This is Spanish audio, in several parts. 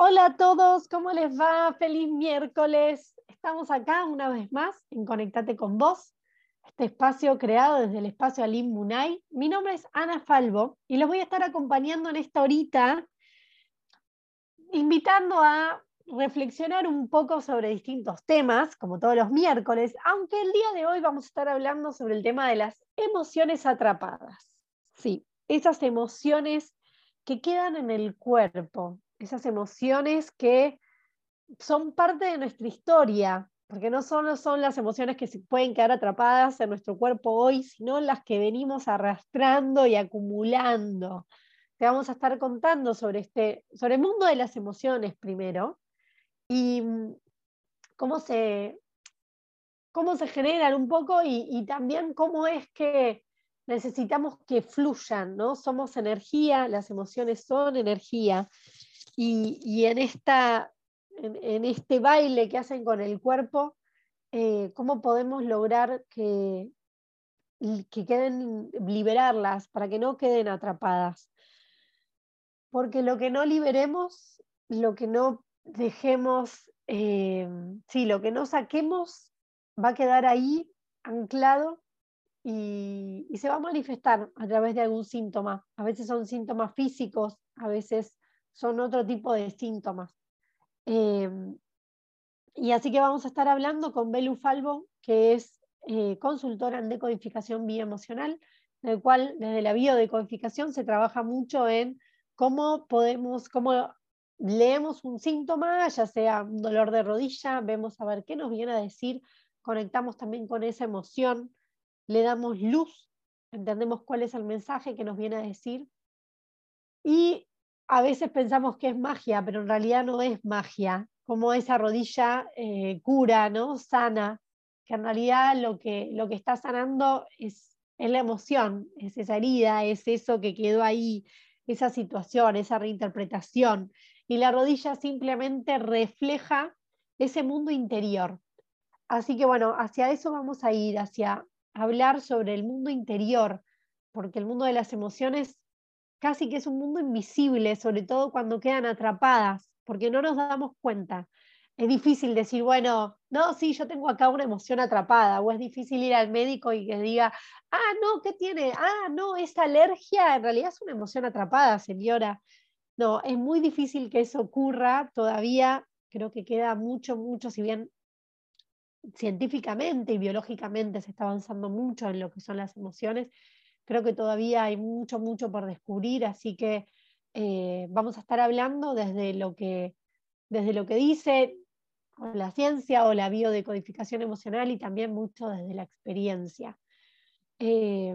Hola a todos, ¿cómo les va? Feliz miércoles. Estamos acá una vez más en Conectate con Vos, este espacio creado desde el espacio Alim Munay. Mi nombre es Ana Falvo y los voy a estar acompañando en esta horita, invitando a reflexionar un poco sobre distintos temas, como todos los miércoles, aunque el día de hoy vamos a estar hablando sobre el tema de las emociones atrapadas. Sí, esas emociones que quedan en el cuerpo, esas emociones que son parte de nuestra historia, porque no solo son las emociones que se pueden quedar atrapadas en nuestro cuerpo hoy, sino las que venimos arrastrando y acumulando. Te vamos a estar contando sobre, este, sobre el mundo de las emociones primero y mm, cómo se, cómo se generan un poco y, y también cómo es que necesitamos que fluyan, ¿no? Somos energía, las emociones son energía y, en, esta, en, este baile que hacen con el cuerpo, eh, ¿cómo podemos lograr que, que queden, liberarlas para que no queden atrapadas? Porque lo que no liberemos, lo que no dejemos, eh, sí, lo que no saquemos va a quedar ahí anclado y, y, se va a manifestar a través de algún síntoma. A veces son síntomas físicos, a veces son otro tipo de síntomas. Em, y así que vamos a estar hablando con Belu Falvo, que es eh, consultora en decodificación bioemocional, en el cual desde la biodecodificación se trabaja mucho en cómo podemos, cómo leemos un síntoma, ya sea un dolor de rodilla, vemos a ver qué nos viene a decir, conectamos también con esa emoción, le damos luz, entendemos cuál es el mensaje que nos viene a decir y a veces pensamos que es magia, pero en realidad no es magia, como esa rodilla eh, cura, ¿no? Sana, que en realidad lo que, lo que está sanando es, es la emoción, es esa herida, es eso que quedó ahí, esa situación, esa reinterpretación. Y la rodilla simplemente refleja ese mundo interior. Así que bueno, hacia eso vamos a ir, hacia hablar sobre el mundo interior, porque el mundo de las emociones casi que es un mundo invisible, sobre todo cuando quedan atrapadas, porque no nos damos cuenta. Es difícil decir, bueno, no, sí, yo tengo acá una emoción atrapada, o es difícil ir al médico y que diga, ah, no, ¿qué tiene? Ah, no, esa alergia en realidad es una emoción atrapada, señora. No, es muy difícil que eso ocurra, todavía creo que queda mucho, mucho, si bien científicamente y biológicamente se está avanzando mucho en lo que son las emociones, Creo que todavía hay mucho, mucho por descubrir, así que eh, vamos a estar hablando desde lo que, desde lo que dice la ciencia o la biodecodificación emocional y también mucho desde la experiencia. Eh,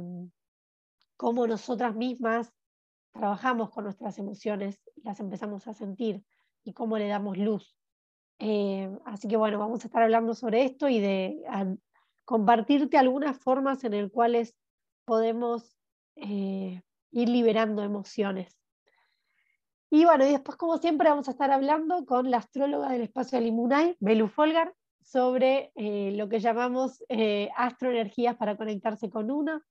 cómo nosotras mismas trabajamos con nuestras emociones, las empezamos a sentir y cómo le damos luz. Eh, así que bueno, vamos a estar hablando sobre esto y de compartirte algunas formas en las cuales podemos eh, ir liberando emociones. Y bueno, y después, como siempre, vamos a estar hablando con la astróloga del espacio Alimunay, Belu Folgar, sobre eh, lo que llamamos eh, astroenergías para conectarse con uno,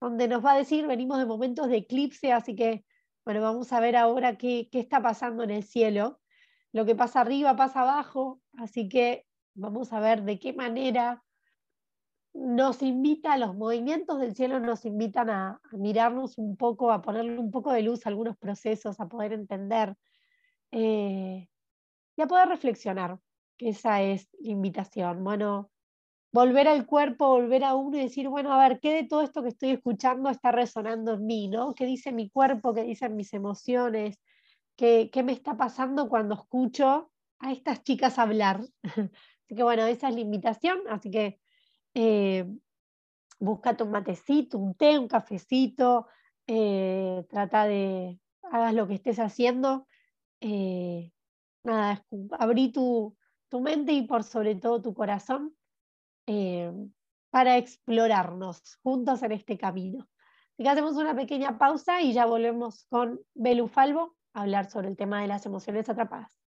donde nos va a decir, venimos de momentos de eclipse, así que, bueno, vamos a ver ahora qué, qué está pasando en el cielo. Lo que pasa arriba pasa abajo, así que vamos a ver de qué manera nos invita, los movimientos del cielo nos invitan a, mirarnos un poco, a ponerle un poco de luz a algunos procesos, a poder entender eh, y a poder reflexionar, que esa es la invitación. Bueno, volver al cuerpo, volver a uno y decir, bueno, a ver, ¿qué de todo esto que estoy escuchando está resonando en mí? ¿no? ¿Qué dice mi cuerpo? ¿Qué dicen mis emociones? ¿Qué, qué me está pasando cuando escucho a estas chicas hablar? así que bueno, esa es la invitación, así que eh, búscate un matecito, un té, un cafecito, eh, trata de, hagas lo que estés haciendo, eh, nada, abrí tu, tu, mente y por sobre todo tu corazón eh, para explorarnos juntos en este camino. Así que hacemos una pequeña pausa y ya volvemos con Belu Falvo a hablar sobre el tema de las emociones atrapadas.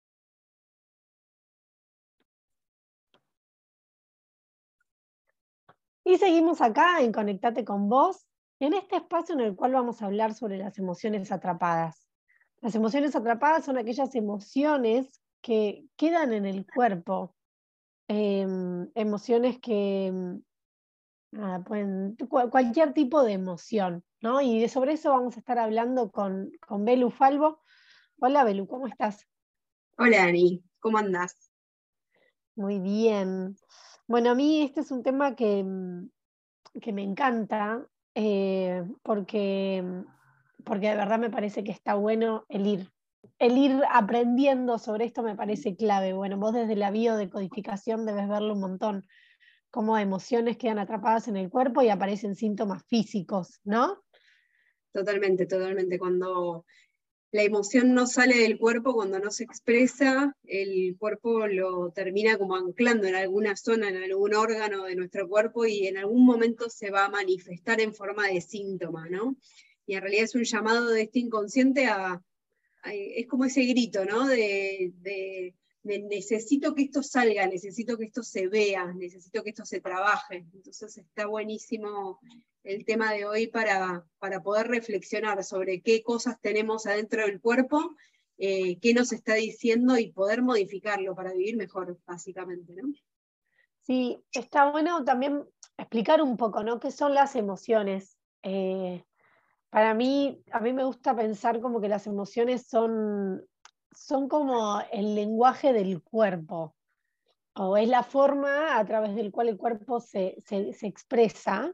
Y seguimos acá en Conectate con vos, en este espacio en el cual vamos a hablar sobre las emociones atrapadas. Las emociones atrapadas son aquellas emociones que quedan en el cuerpo, em, emociones que mm, pueden, cualquier tipo de emoción, ¿no? Y sobre eso vamos a estar hablando con, con Belu Falvo. Hola Belu, ¿cómo estás? Hola Ani, ¿cómo andás? Muy bien. Bueno, a mí este es un tema que, mm, que me encanta eh, porque, mm, porque de verdad me parece que está bueno el ir, el ir aprendiendo sobre esto me parece clave. Bueno, vos desde la biodecodificación debes verlo un montón, cómo emociones quedan atrapadas en el cuerpo y aparecen síntomas físicos, ¿no? Totalmente, totalmente. Cuando la emoción no sale del cuerpo cuando no se expresa, el cuerpo lo termina como anclando en alguna zona, en algún órgano de nuestro cuerpo y en algún momento se va a manifestar en forma de síntoma, ¿no? Y en realidad es un llamado de este inconsciente a, es como ese grito, ¿no? de, necesito que esto salga, necesito que esto se vea, necesito que esto se trabaje. Entonces está buenísimo el tema de hoy para, para poder reflexionar sobre qué cosas tenemos adentro del cuerpo, eh, qué nos está diciendo y poder modificarlo para vivir mejor, básicamente. ¿no? Sí, está bueno también explicar un poco, ¿no? ¿Qué son las emociones? Eh, para mí, a mí me gusta pensar como que las emociones son, son como el lenguaje del cuerpo, o es la forma a través del cual el cuerpo se, se, expresa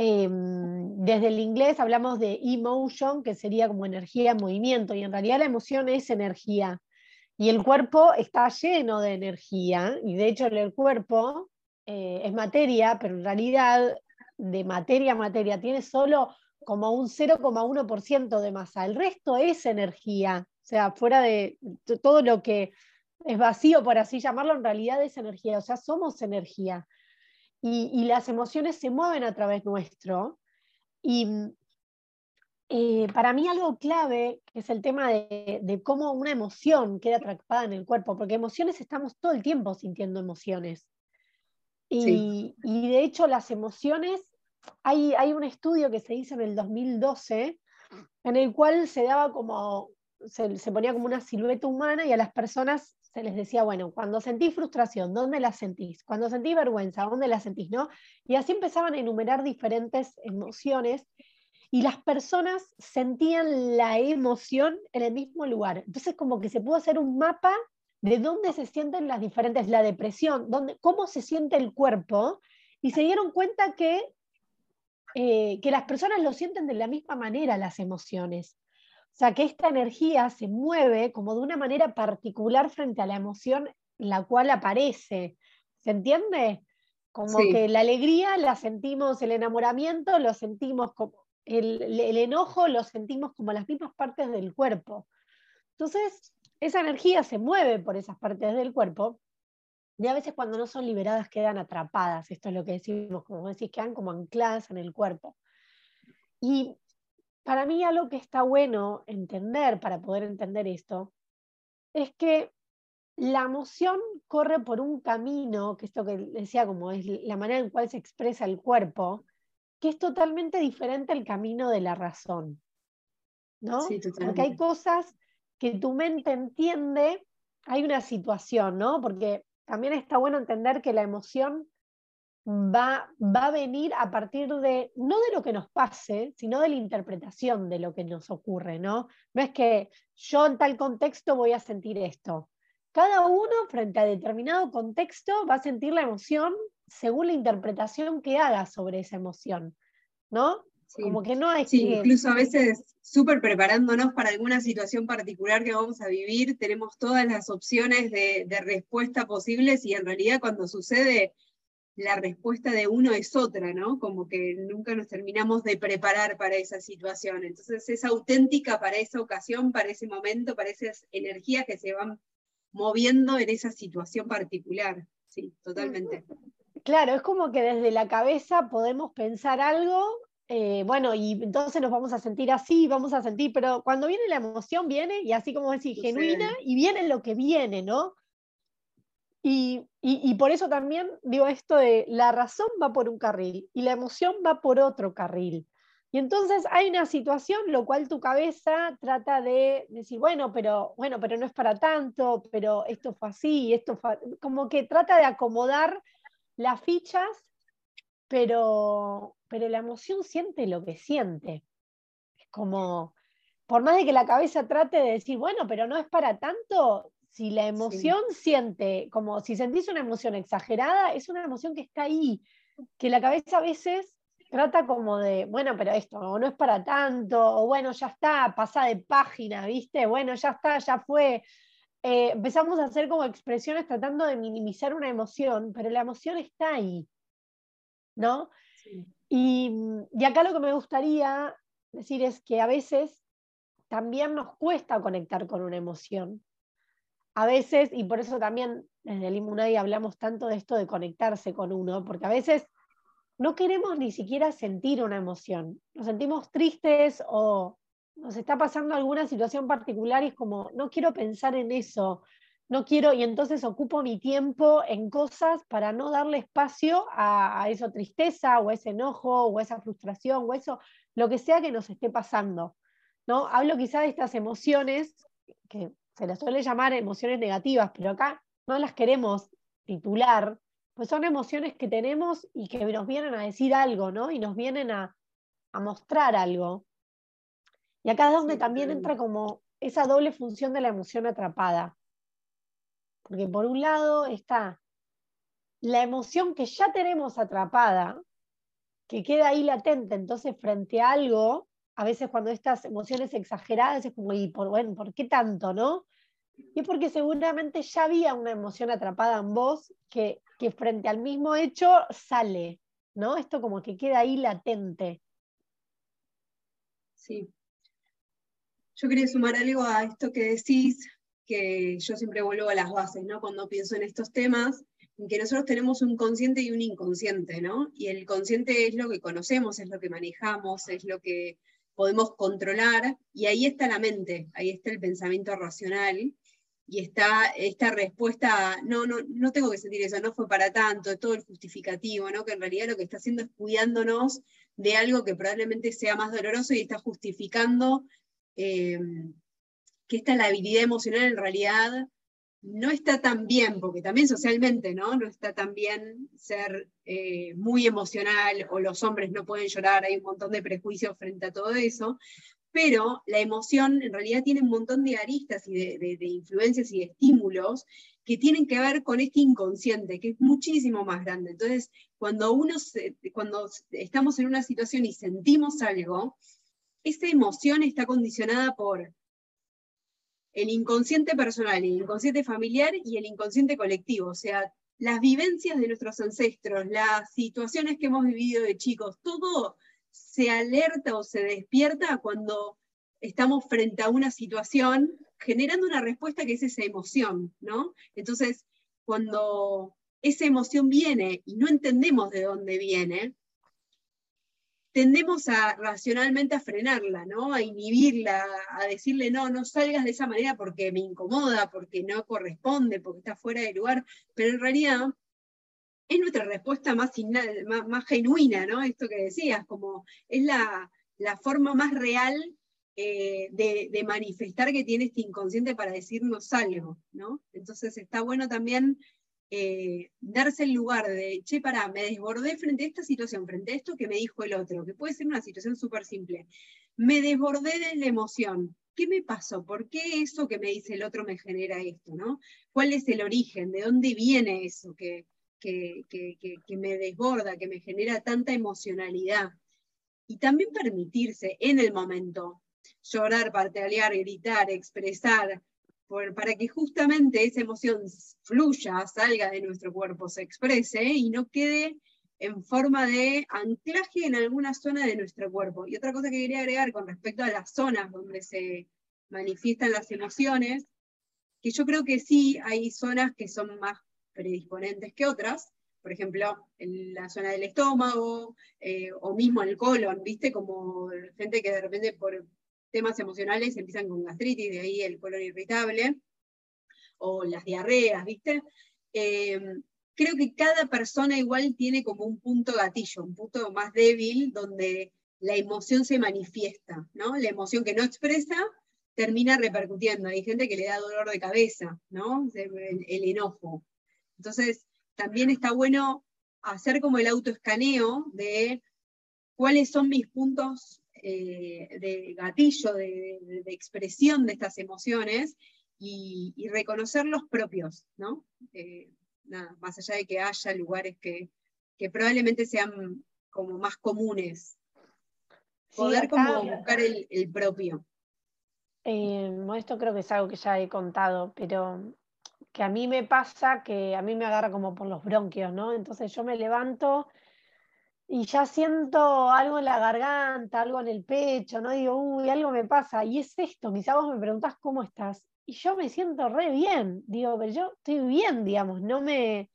Em, desde el inglés hablamos de emotion, que sería como energía, movimiento, y en realidad la emoción es energía. Y el cuerpo está lleno de energía, y de hecho el cuerpo eh, es materia, pero en realidad de materia a materia tiene solo como un 0,1% de masa. El resto es energía, sea, fuera de todo lo que es vacío, por así llamarlo, en realidad es energía, o sea, somos energía y, las emociones se mueven a través nuestro. Y eh, para mí algo clave es el tema de, cómo una emoción queda atrapada en el cuerpo, porque emociones estamos todo el tiempo sintiendo emociones. Y, de hecho las emociones, hay, hay, un estudio que se hizo en el 2012 en el cual se daba como, se, ponía como una silueta humana y a las personas se les decía, bueno, cuando sentís frustración, ¿dónde la sentís? Cuando sentís vergüenza, ¿dónde la sentís? ¿no? Y así empezaban a enumerar diferentes emociones y las personas sentían la emoción en el mismo lugar. Entonces como que se pudo hacer un mapa de dónde se sienten las diferentes, la depresión, dónde, cómo se siente el cuerpo, y se dieron cuenta que, eh, que las personas lo sienten de la misma manera, las emociones. O sea, que esta energía se mueve como de una manera particular frente a la emoción en la cual aparece. ¿Se entiende? Como que la alegría la sentimos, el enamoramiento lo sentimos como, el, el, enojo lo sentimos como las mismas partes del cuerpo. Entonces, esa energía se mueve por esas partes del cuerpo y a veces cuando no son liberadas quedan atrapadas. Esto es lo que decimos, como decís, quedan como ancladas en el cuerpo. Y para mí algo que está bueno entender para poder entender esto es que la emoción corre por un camino, que esto que decía como es la manera en cual se expresa el cuerpo, que es totalmente diferente al camino de la razón. ¿no? Porque hay cosas que tu mente entiende, hay una situación, ¿no? Porque también está bueno entender que la emoción va, va a venir a partir de, no de lo que nos pase, sino de la interpretación de lo que nos ocurre, ¿no? No es que yo en tal contexto voy a sentir esto. Cada uno frente a determinado contexto va a sentir la emoción según la interpretación que haga sobre esa emoción, ¿no? Como que no hay sí, incluso a veces súper preparándonos para alguna situación particular que vamos a vivir, tenemos todas las opciones de, de respuesta posibles y en realidad cuando sucede la respuesta de uno es otra, ¿no? Como que nunca nos terminamos de preparar para esa situación. Entonces es auténtica para esa ocasión, para ese momento, para esas energías que se van moviendo en esa situación particular. Sí, totalmente. Claro, es como que desde la cabeza podemos pensar algo, eh, bueno, y entonces nos vamos a sentir así, vamos a sentir, pero cuando viene la emoción, viene, y así como decís, genuina, y viene lo que viene, ¿no? Y, por eso también digo esto de la razón va por un carril y la emoción va por otro carril. Y entonces hay una situación, lo cual tu cabeza trata de decir, bueno, pero, bueno, pero no es para tanto, pero esto fue así, esto fue, como que trata de acomodar las fichas, pero, pero la emoción siente lo que siente. Es como, por más de que la cabeza trate de decir, bueno, pero no es para tanto, si la emoción siente, como si sentís una emoción exagerada, es una emoción que está ahí, que la cabeza a veces trata como de, bueno, pero esto no es para tanto, o bueno, ya está, pasa de página, ¿viste? Bueno, ya está, ya fue. Eh, empezamos a hacer como expresiones tratando de minimizar una emoción, pero la emoción está ahí, ¿no? Y, y acá lo que me gustaría decir es que a veces también nos cuesta conectar con una emoción. A veces, y por eso también desde el Imunay hablamos tanto de esto de conectarse con uno, porque a veces no queremos ni siquiera sentir una emoción. Nos sentimos tristes o nos está pasando alguna situación particular y es como, no quiero pensar en eso, no quiero, y entonces ocupo mi tiempo en cosas para no darle espacio a, a esa tristeza o ese enojo o esa frustración o eso, lo que sea que nos esté pasando. ¿no? Hablo quizá de estas emociones que se las suele llamar emociones negativas, pero acá no las queremos titular pues son emociones que tenemos y que nos vienen a decir algo, ¿no? Y nos vienen a, mostrar algo. Y acá es donde también entra como esa doble función de la emoción atrapada. Porque por un lado está la emoción que ya tenemos atrapada, que queda ahí latente, entonces frente a algo, a veces cuando estas emociones exageradas es como, ¿y por, bueno, ¿por qué tanto, no? Y es porque seguramente ya había una emoción atrapada en vos que, que frente al mismo hecho sale, ¿no? Esto como que queda ahí latente. Sí. Yo quería sumar algo a esto que decís, que yo siempre vuelvo a las bases, ¿no? Cuando pienso en estos temas, que nosotros tenemos un consciente y un inconsciente, ¿no? Y el consciente es lo que conocemos, es lo que manejamos, es lo que podemos controlar, y ahí está la mente, ahí está el pensamiento racional, y está esta respuesta, no, no, no tengo que sentir eso, no fue para tanto, todo el justificativo, ¿no? que en realidad lo que está haciendo es cuidándonos de algo que probablemente sea más doloroso y está justificando eh, que esta habilidad emocional en realidad no está tan bien, porque también socialmente ¿no? no está tan bien ser eh, muy emocional o los hombres no pueden llorar, hay un montón de prejuicios frente a todo eso, pero la emoción en realidad tiene un montón de aristas y de, influencias y de estímulos que tienen que ver con este inconsciente, que es muchísimo más grande. Entonces, cuando, uno cuando estamos en una situación y sentimos algo, esa emoción está condicionada por el inconsciente personal, el inconsciente familiar y el inconsciente colectivo, o sea, las vivencias de nuestros ancestros, las situaciones que hemos vivido de chicos, todo se alerta o se despierta cuando estamos frente a una situación generando una respuesta que es esa emoción, ¿no? Entonces, cuando esa emoción viene y no entendemos de dónde viene, tendemos a racionalmente a frenarla, ¿no? A inhibirla, a decirle, no, no salgas de esa manera porque me incomoda, porque no corresponde, porque está fuera de lugar, pero en realidad es nuestra respuesta más, más, genuina, ¿no? Esto que decías, como es la, forma más real eh, de, manifestar que tiene este inconsciente para decirnos algo, ¿no? Entonces está bueno también eh, darse el lugar de, che, pará, me desbordé frente a esta situación, frente a esto que me dijo el otro, que puede ser una situación súper simple. Me desbordé de la emoción. ¿Qué me pasó? ¿Por qué eso que me dice el otro me genera esto? ¿no? ¿Cuál es el origen? ¿De dónde viene eso que, que, me desborda, que me genera tanta emocionalidad. Y también permitirse en el momento llorar, patalear, gritar, expresar, para que justamente esa emoción fluya, salga de nuestro cuerpo, se exprese y no quede en forma de anclaje en alguna zona de nuestro cuerpo. Y otra cosa que quería agregar con respecto a las zonas donde se manifiestan las emociones, que yo creo que sí hay zonas que son más predisponentes que otras, por ejemplo, en la zona del estómago eh, o mismo el colon, ¿viste? Como gente que de repente por temas emocionales empiezan con gastritis, de ahí el colon irritable, o las diarreas, ¿viste? Em, creo que cada persona igual tiene como un punto gatillo, un punto más débil donde la emoción se manifiesta, ¿no? La emoción que no expresa termina repercutiendo. Hay gente que le da dolor de cabeza, ¿no? El, enojo. Entonces, también está bueno hacer como el autoescaneo de cuáles son mis puntos eh, de gatillo, de, expresión de estas emociones y, reconocer los propios, ¿no? Eh, nada, más allá de que haya lugares que, probablemente sean como más comunes. Poder como buscar el, propio. Eh, esto creo que es algo que ya he contado, pero que a mí me pasa que a mí me agarra como por los bronquios, ¿no? Entonces yo me levanto y ya siento algo en la garganta, algo en el pecho, ¿no? Digo, uy, algo me pasa. Y es esto, quizá vos me preguntás cómo estás. Y yo me siento re bien, digo, pero yo estoy bien, digamos, no me...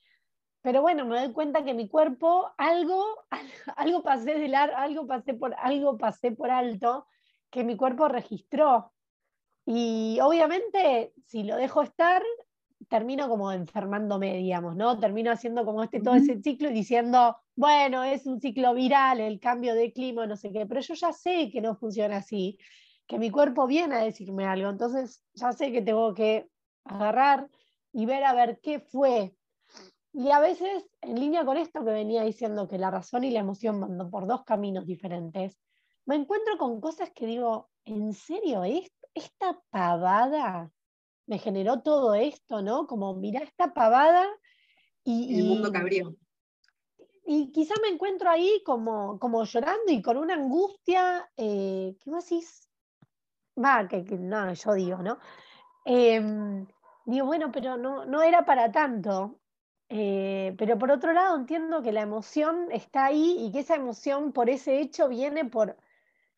Pero bueno, me doy cuenta que mi cuerpo, algo, algo pasé de algo pasé por, algo pasé por alto que mi cuerpo registró. Y obviamente, si lo dejo estar, termino como enfermándome, digamos, ¿no? Termino haciendo como este todo ese ciclo y diciendo, bueno, es un ciclo viral, el cambio de clima, no sé qué, pero yo ya sé que no funciona así, que mi cuerpo viene a decirme algo, entonces ya sé que tengo que agarrar y ver a ver qué fue. Y a veces, en línea con esto que venía diciendo, que la razón y la emoción van por dos caminos diferentes, me encuentro con cosas que digo, ¿en serio? ¿Esta pavada me generó todo esto, ¿no? Como, mira esta pavada y... El mundo cabrió. Y quizá me encuentro ahí como, como llorando y con una angustia, eh, ¿qué más decís? Va, que, no, yo digo, ¿no? Em, digo, bueno, pero no, no era para tanto. Eh, pero por otro lado entiendo que la emoción está ahí y que esa emoción por ese hecho viene por,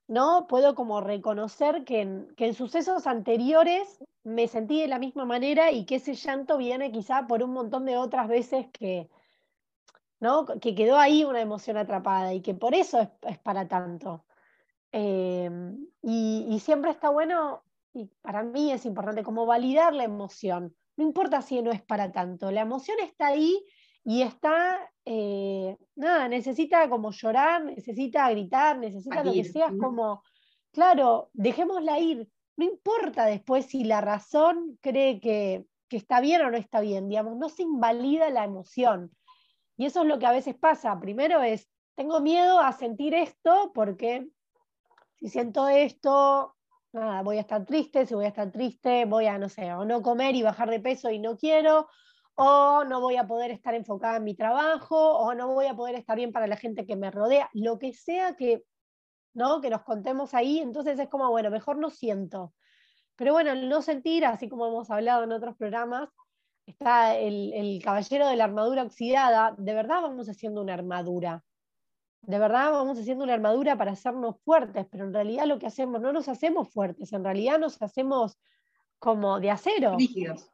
¿no? Puedo como reconocer que en, sucesos anteriores me sentí de la misma manera y que ese llanto viene quizá por un montón de otras veces que, ¿no? Que quedó ahí una emoción atrapada y que por eso es, para tanto. Em, y, siempre está bueno, y para mí es importante, como validar la emoción. No importa si no es para tanto, la emoción está ahí y está, eh, nada, necesita como llorar, necesita gritar, necesita lo que sea, como, claro, dejémosla ir. No importa después si la razón cree que, que está bien o no está bien, digamos, no se invalida la emoción. Y eso es lo que a veces pasa. Primero es, tengo miedo a sentir esto porque si siento esto, nada, voy a estar triste, si voy a estar triste, voy a, no sé, o no comer y bajar de peso y no quiero, o no voy a poder estar enfocada en mi trabajo, o no voy a poder estar bien para la gente que me rodea, lo que sea que, ¿no? que nos contemos ahí, entonces es como, bueno, mejor no siento. Pero bueno, el no sentir, así como hemos hablado en otros programas, está el, el caballero de la armadura oxidada, de verdad vamos haciendo una armadura. De verdad vamos haciendo una armadura para hacernos fuertes, pero en realidad lo que hacemos, no nos hacemos fuertes, en realidad nos hacemos como de acero. Rígidos.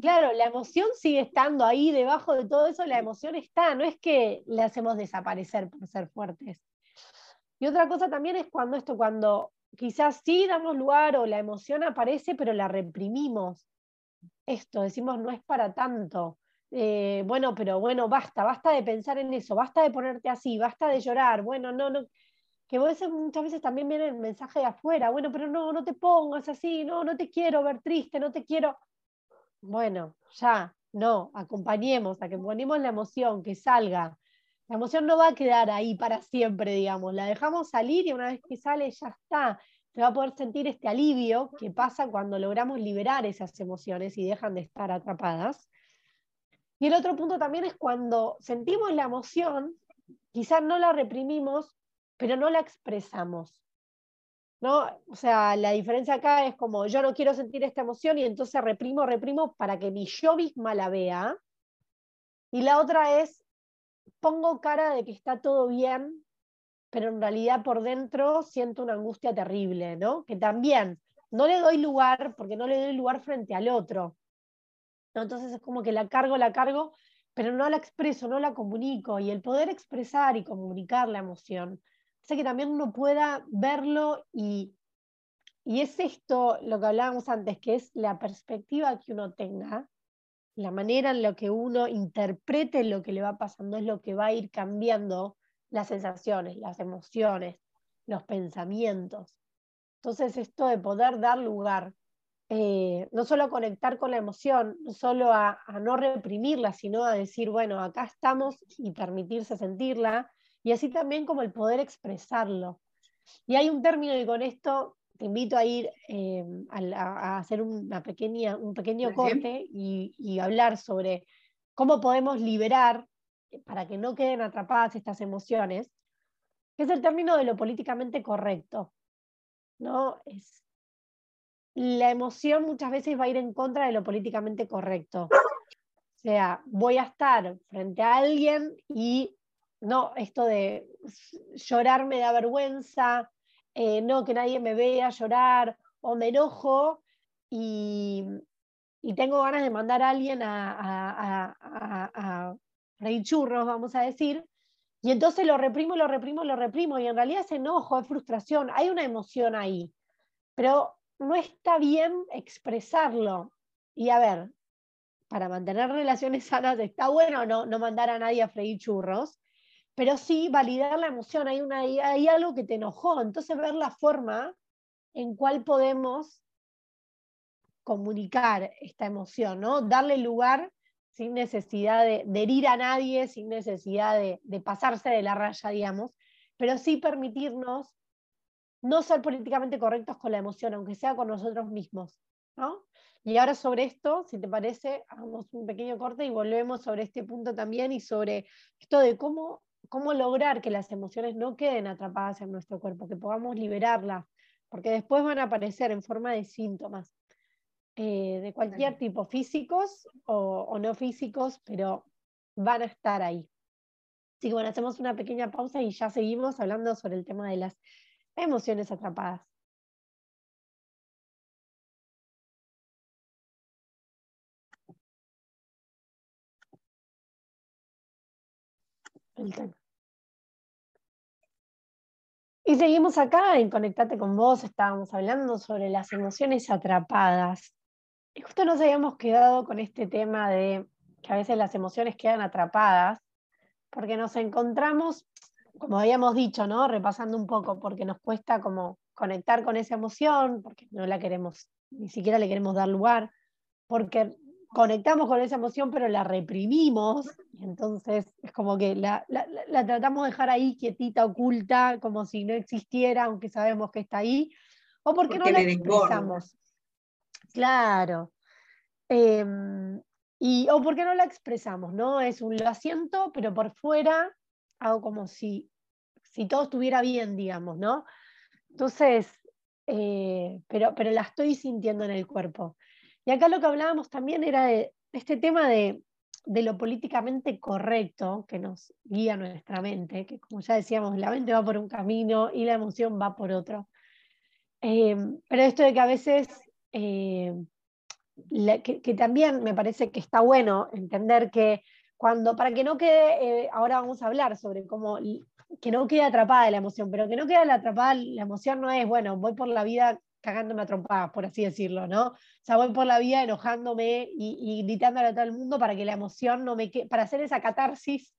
Claro, la emoción sigue estando ahí debajo de todo eso, la emoción está, no es que la hacemos desaparecer por ser fuertes. Y otra cosa también es cuando esto, cuando quizás sí damos lugar o la emoción aparece, pero la reprimimos. Esto, decimos, no es para tanto. Eh, bueno, pero bueno, basta, basta de pensar en eso, basta de ponerte así, basta de llorar, bueno, no, no, que muchas veces también viene el mensaje de afuera, bueno, pero no, no te pongas así, no, no te quiero ver triste, no te quiero. Bueno, ya, no, acompañemos a que ponemos la emoción, que salga. La emoción no va a quedar ahí para siempre, digamos, la dejamos salir y una vez que sale ya está. Se va a poder sentir este alivio que pasa cuando logramos liberar esas emociones y dejan de estar atrapadas. Y el otro punto también es cuando sentimos la emoción, quizás no la reprimimos, pero no la expresamos. ¿no? O sea, la diferencia acá es como yo no quiero sentir esta emoción y entonces reprimo, reprimo para que mi yo misma la vea. Y la otra es pongo cara de que está todo bien, pero en realidad por dentro siento una angustia terrible, ¿no? Que también no le doy lugar porque no le doy lugar frente al otro. Entonces es como que la cargo, la cargo, pero no la expreso, no la comunico. Y el poder expresar y comunicar la emoción sé que también uno pueda verlo y, y es esto lo que hablábamos antes, que es la perspectiva que uno tenga, la manera en la que uno interprete lo que le va pasando es lo que va a ir cambiando las sensaciones, las emociones, los pensamientos. Entonces, esto de poder dar lugar, eh, no solo a conectar con la emoción, no solo a, no reprimirla, sino a decir, bueno, acá estamos y permitirse sentirla, y así también como el poder expresarlo. Y hay un término y con esto te invito a ir eh, a, hacer una pequeña, un pequeño corte y, y hablar sobre cómo podemos liberar para que no queden atrapadas estas emociones, que es el término de lo políticamente correcto. ¿no? Es, la emoción muchas veces va a ir en contra de lo políticamente correcto. O sea, voy a estar frente a alguien y no, esto de llorar me da vergüenza, eh, no, que nadie me vea llorar, o me enojo y, tengo ganas de mandar a alguien a, a, a, a churros, vamos a decir, y entonces lo reprimo, lo reprimo, lo reprimo, y en realidad es enojo, es frustración, hay una emoción ahí, pero no está bien expresarlo. Y a ver, para mantener relaciones sanas está bueno no, no mandar a nadie a freír churros, pero sí validar la emoción, hay, una, hay algo que te enojó, entonces ver la forma en cuál podemos comunicar esta emoción, ¿no? Darle lugar sin necesidad de, herir a nadie, sin necesidad de, pasarse de la raya, digamos, pero sí permitirnos no ser políticamente correctos con la emoción, aunque sea con nosotros mismos. ¿no? Y ahora sobre esto, si te parece, hagamos un pequeño corte y volvemos sobre este punto también y sobre esto de cómo, cómo lograr que las emociones no queden atrapadas en nuestro cuerpo, que podamos liberarlas, porque después van a aparecer en forma de síntomas. Eh, de cualquier tipo, físicos o, no físicos, pero van a estar ahí. Así que bueno, hacemos una pequeña pausa y ya seguimos hablando sobre el tema de las emociones atrapadas. Y seguimos acá en Conectate con vos, estábamos hablando sobre las emociones atrapadas. Y justo nos habíamos quedado con este tema de que a veces las emociones quedan atrapadas, porque nos encontramos, como habíamos dicho, ¿no? Repasando un poco, porque nos cuesta como conectar con esa emoción, porque no la queremos, ni siquiera le queremos dar lugar, porque conectamos con esa emoción, pero la reprimimos, y entonces es como que la, tratamos de dejar ahí quietita, oculta, como si no existiera, aunque sabemos que está ahí, o porque, no la expresamos. Claro. Em, y, o porque no la expresamos, ¿no? Es un lo siento, pero por fuera hago como si, si todo estuviera bien, digamos, ¿no? Entonces, eh, pero, pero la estoy sintiendo en el cuerpo. Y acá lo que hablábamos también era de este tema de, lo políticamente correcto que nos guía nuestra mente, que como ya decíamos, la mente va por un camino y la emoción va por otro. Em, pero esto de que a veces eh, que, también me parece que está bueno entender que cuando, para que no quede, eh, ahora vamos a hablar sobre cómo, que no quede atrapada la emoción, pero que no quede atrapada la emoción no es, bueno, voy por la vida cagándome a trompadas, por así decirlo, ¿no? O sea, voy por la vida enojándome y, gritándole a todo el mundo para que la emoción no me quede, para hacer esa catarsis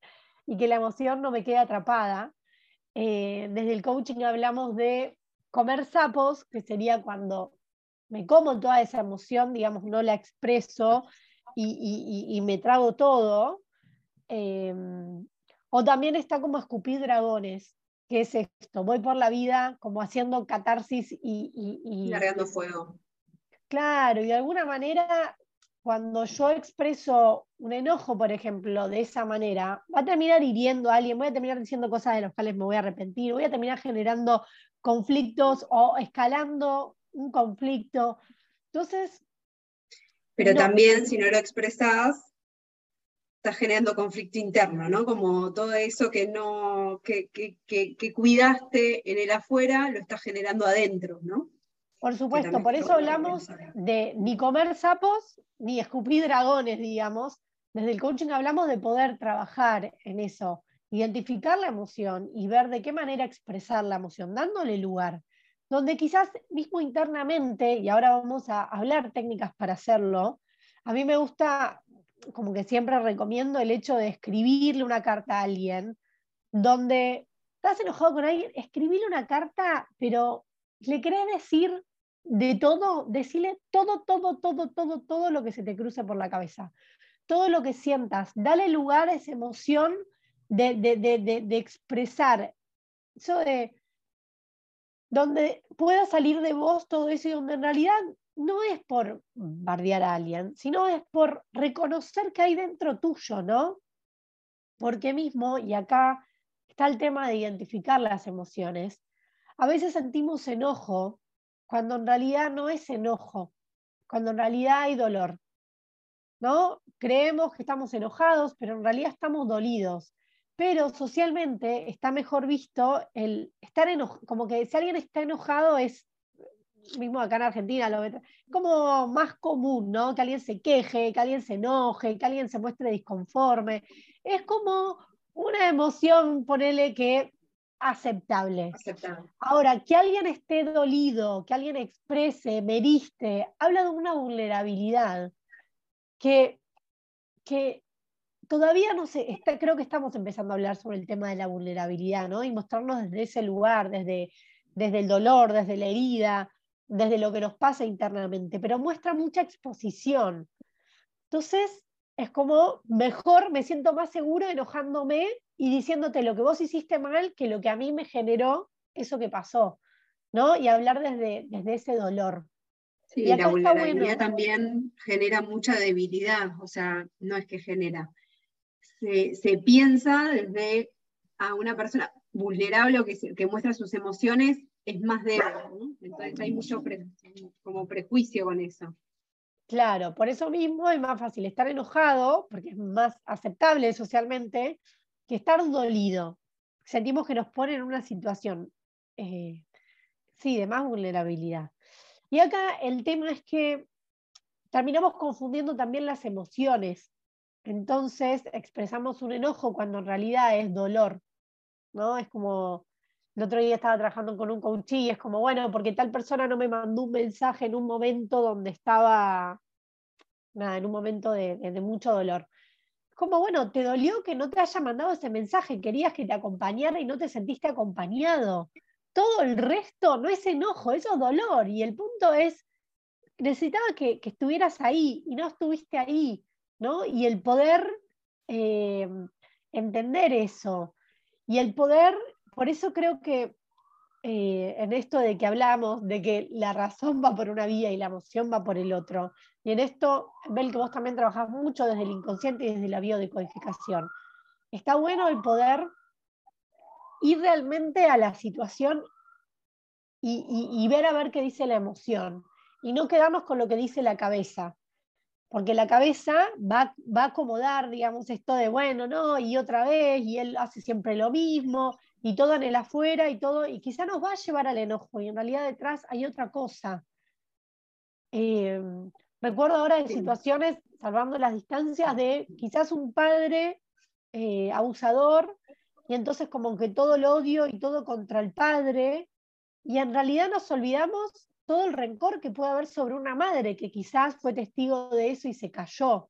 y que la emoción no me quede atrapada. Eh, desde el coaching hablamos de comer sapos, que sería cuando me como toda esa emoción, digamos, no la expreso y, me trago todo. Em, o también está como escupir dragones, que es esto, voy por la vida como haciendo catarsis y... y Largando fuego. Claro, y de alguna manera, cuando yo expreso un enojo, por ejemplo, de esa manera, va a terminar hiriendo a alguien, voy a terminar diciendo cosas de las cuales me voy a arrepentir, voy a terminar generando conflictos o escalando un conflicto. Entonces... Pero también si no lo expresas, estás generando conflicto interno, ¿no? Como todo eso que no, que, cuidaste en el afuera, lo estás generando adentro, ¿no? Por supuesto, por eso hablamos de ni comer sapos ni escupir dragones, digamos. Desde el coaching hablamos de poder trabajar en eso, identificar la emoción y ver de qué manera expresar la emoción, dándole lugar donde quizás mismo internamente, y ahora vamos a hablar técnicas para hacerlo, a mí me gusta, como que siempre recomiendo el hecho de escribirle una carta a alguien, donde estás enojado con alguien, escribile una carta, pero le querés decir de todo, decirle todo, todo, todo, todo, todo lo que se te cruce por la cabeza, todo lo que sientas, dale lugar a esa emoción de, de expresar, eso de donde pueda salir de vos todo eso y donde en realidad no es por bardear a alguien, sino es por reconocer que hay dentro tuyo, ¿no? Porque mismo, y acá está el tema de identificar las emociones, a veces sentimos enojo cuando en realidad no es enojo, cuando en realidad hay dolor, ¿no? Creemos que estamos enojados, pero en realidad estamos dolidos. Pero socialmente está mejor visto el estar enojado, como que si alguien está enojado es mismo acá en Argentina, lo como más común, ¿no? Que alguien se queje, que alguien se enoje, que alguien se muestre disconforme. Es como una emoción, ponele que aceptable. aceptable. Ahora, que alguien esté dolido, que alguien exprese, me diste, habla de una vulnerabilidad que, que todavía no sé, está, creo que estamos empezando a hablar sobre el tema de la vulnerabilidad, ¿no? Y mostrarnos desde ese lugar, desde, desde el dolor, desde la herida, desde lo que nos pasa internamente, pero muestra mucha exposición. Entonces, es como mejor, me siento más seguro enojándome y diciéndote lo que vos hiciste mal que lo que a mí me generó eso que pasó, ¿no? Y hablar desde, desde ese dolor. Sí, y la vulnerabilidad también genera mucha debilidad, o sea, no es que genera. Se, se piensa desde a una persona vulnerable o que, que muestra sus emociones es más débil, ¿no? Entonces hay mucho como prejuicio con eso. Claro, por eso mismo es más fácil estar enojado, porque es más aceptable socialmente, que estar dolido. Sentimos que nos pone en una situación, eh, sí, de más vulnerabilidad. Y acá el tema es que terminamos confundiendo también las emociones. Entonces expresamos un enojo cuando en realidad es dolor, ¿no? Es como el otro día estaba trabajando con un coach y es como, bueno, porque tal persona no me mandó un mensaje en un momento donde estaba, nada, en un momento de, mucho dolor. Como, bueno, te dolió que no te haya mandado ese mensaje, querías que te acompañara y no te sentiste acompañado. Todo el resto no es enojo, eso es dolor. Y el punto es, necesitaba que, estuvieras ahí y no estuviste ahí, ¿no? Y el poder eh, entender eso. Y el poder por eso creo que eh, en esto de que hablamos, de que la razón va por una vía y la emoción va por el otro, y en esto, Bel, que vos también trabajás mucho desde el inconsciente y desde la biodecodificación, está bueno el poder ir realmente a la situación y, ver a ver qué dice la emoción, y no quedarnos con lo que dice la cabeza, porque la cabeza va, va, a acomodar, digamos, esto de, bueno, no, y otra vez, y él hace siempre lo mismo, y todo en el afuera y todo, y quizá nos va a llevar al enojo y en realidad detrás hay otra cosa. Eh, recuerdo ahora en situaciones, salvando las distancias, de quizás un padre eh, abusador y entonces como que todo el odio y todo contra el padre, y en realidad nos olvidamos todo el rencor que puede haber sobre una madre que quizás fue testigo de eso y se cayó.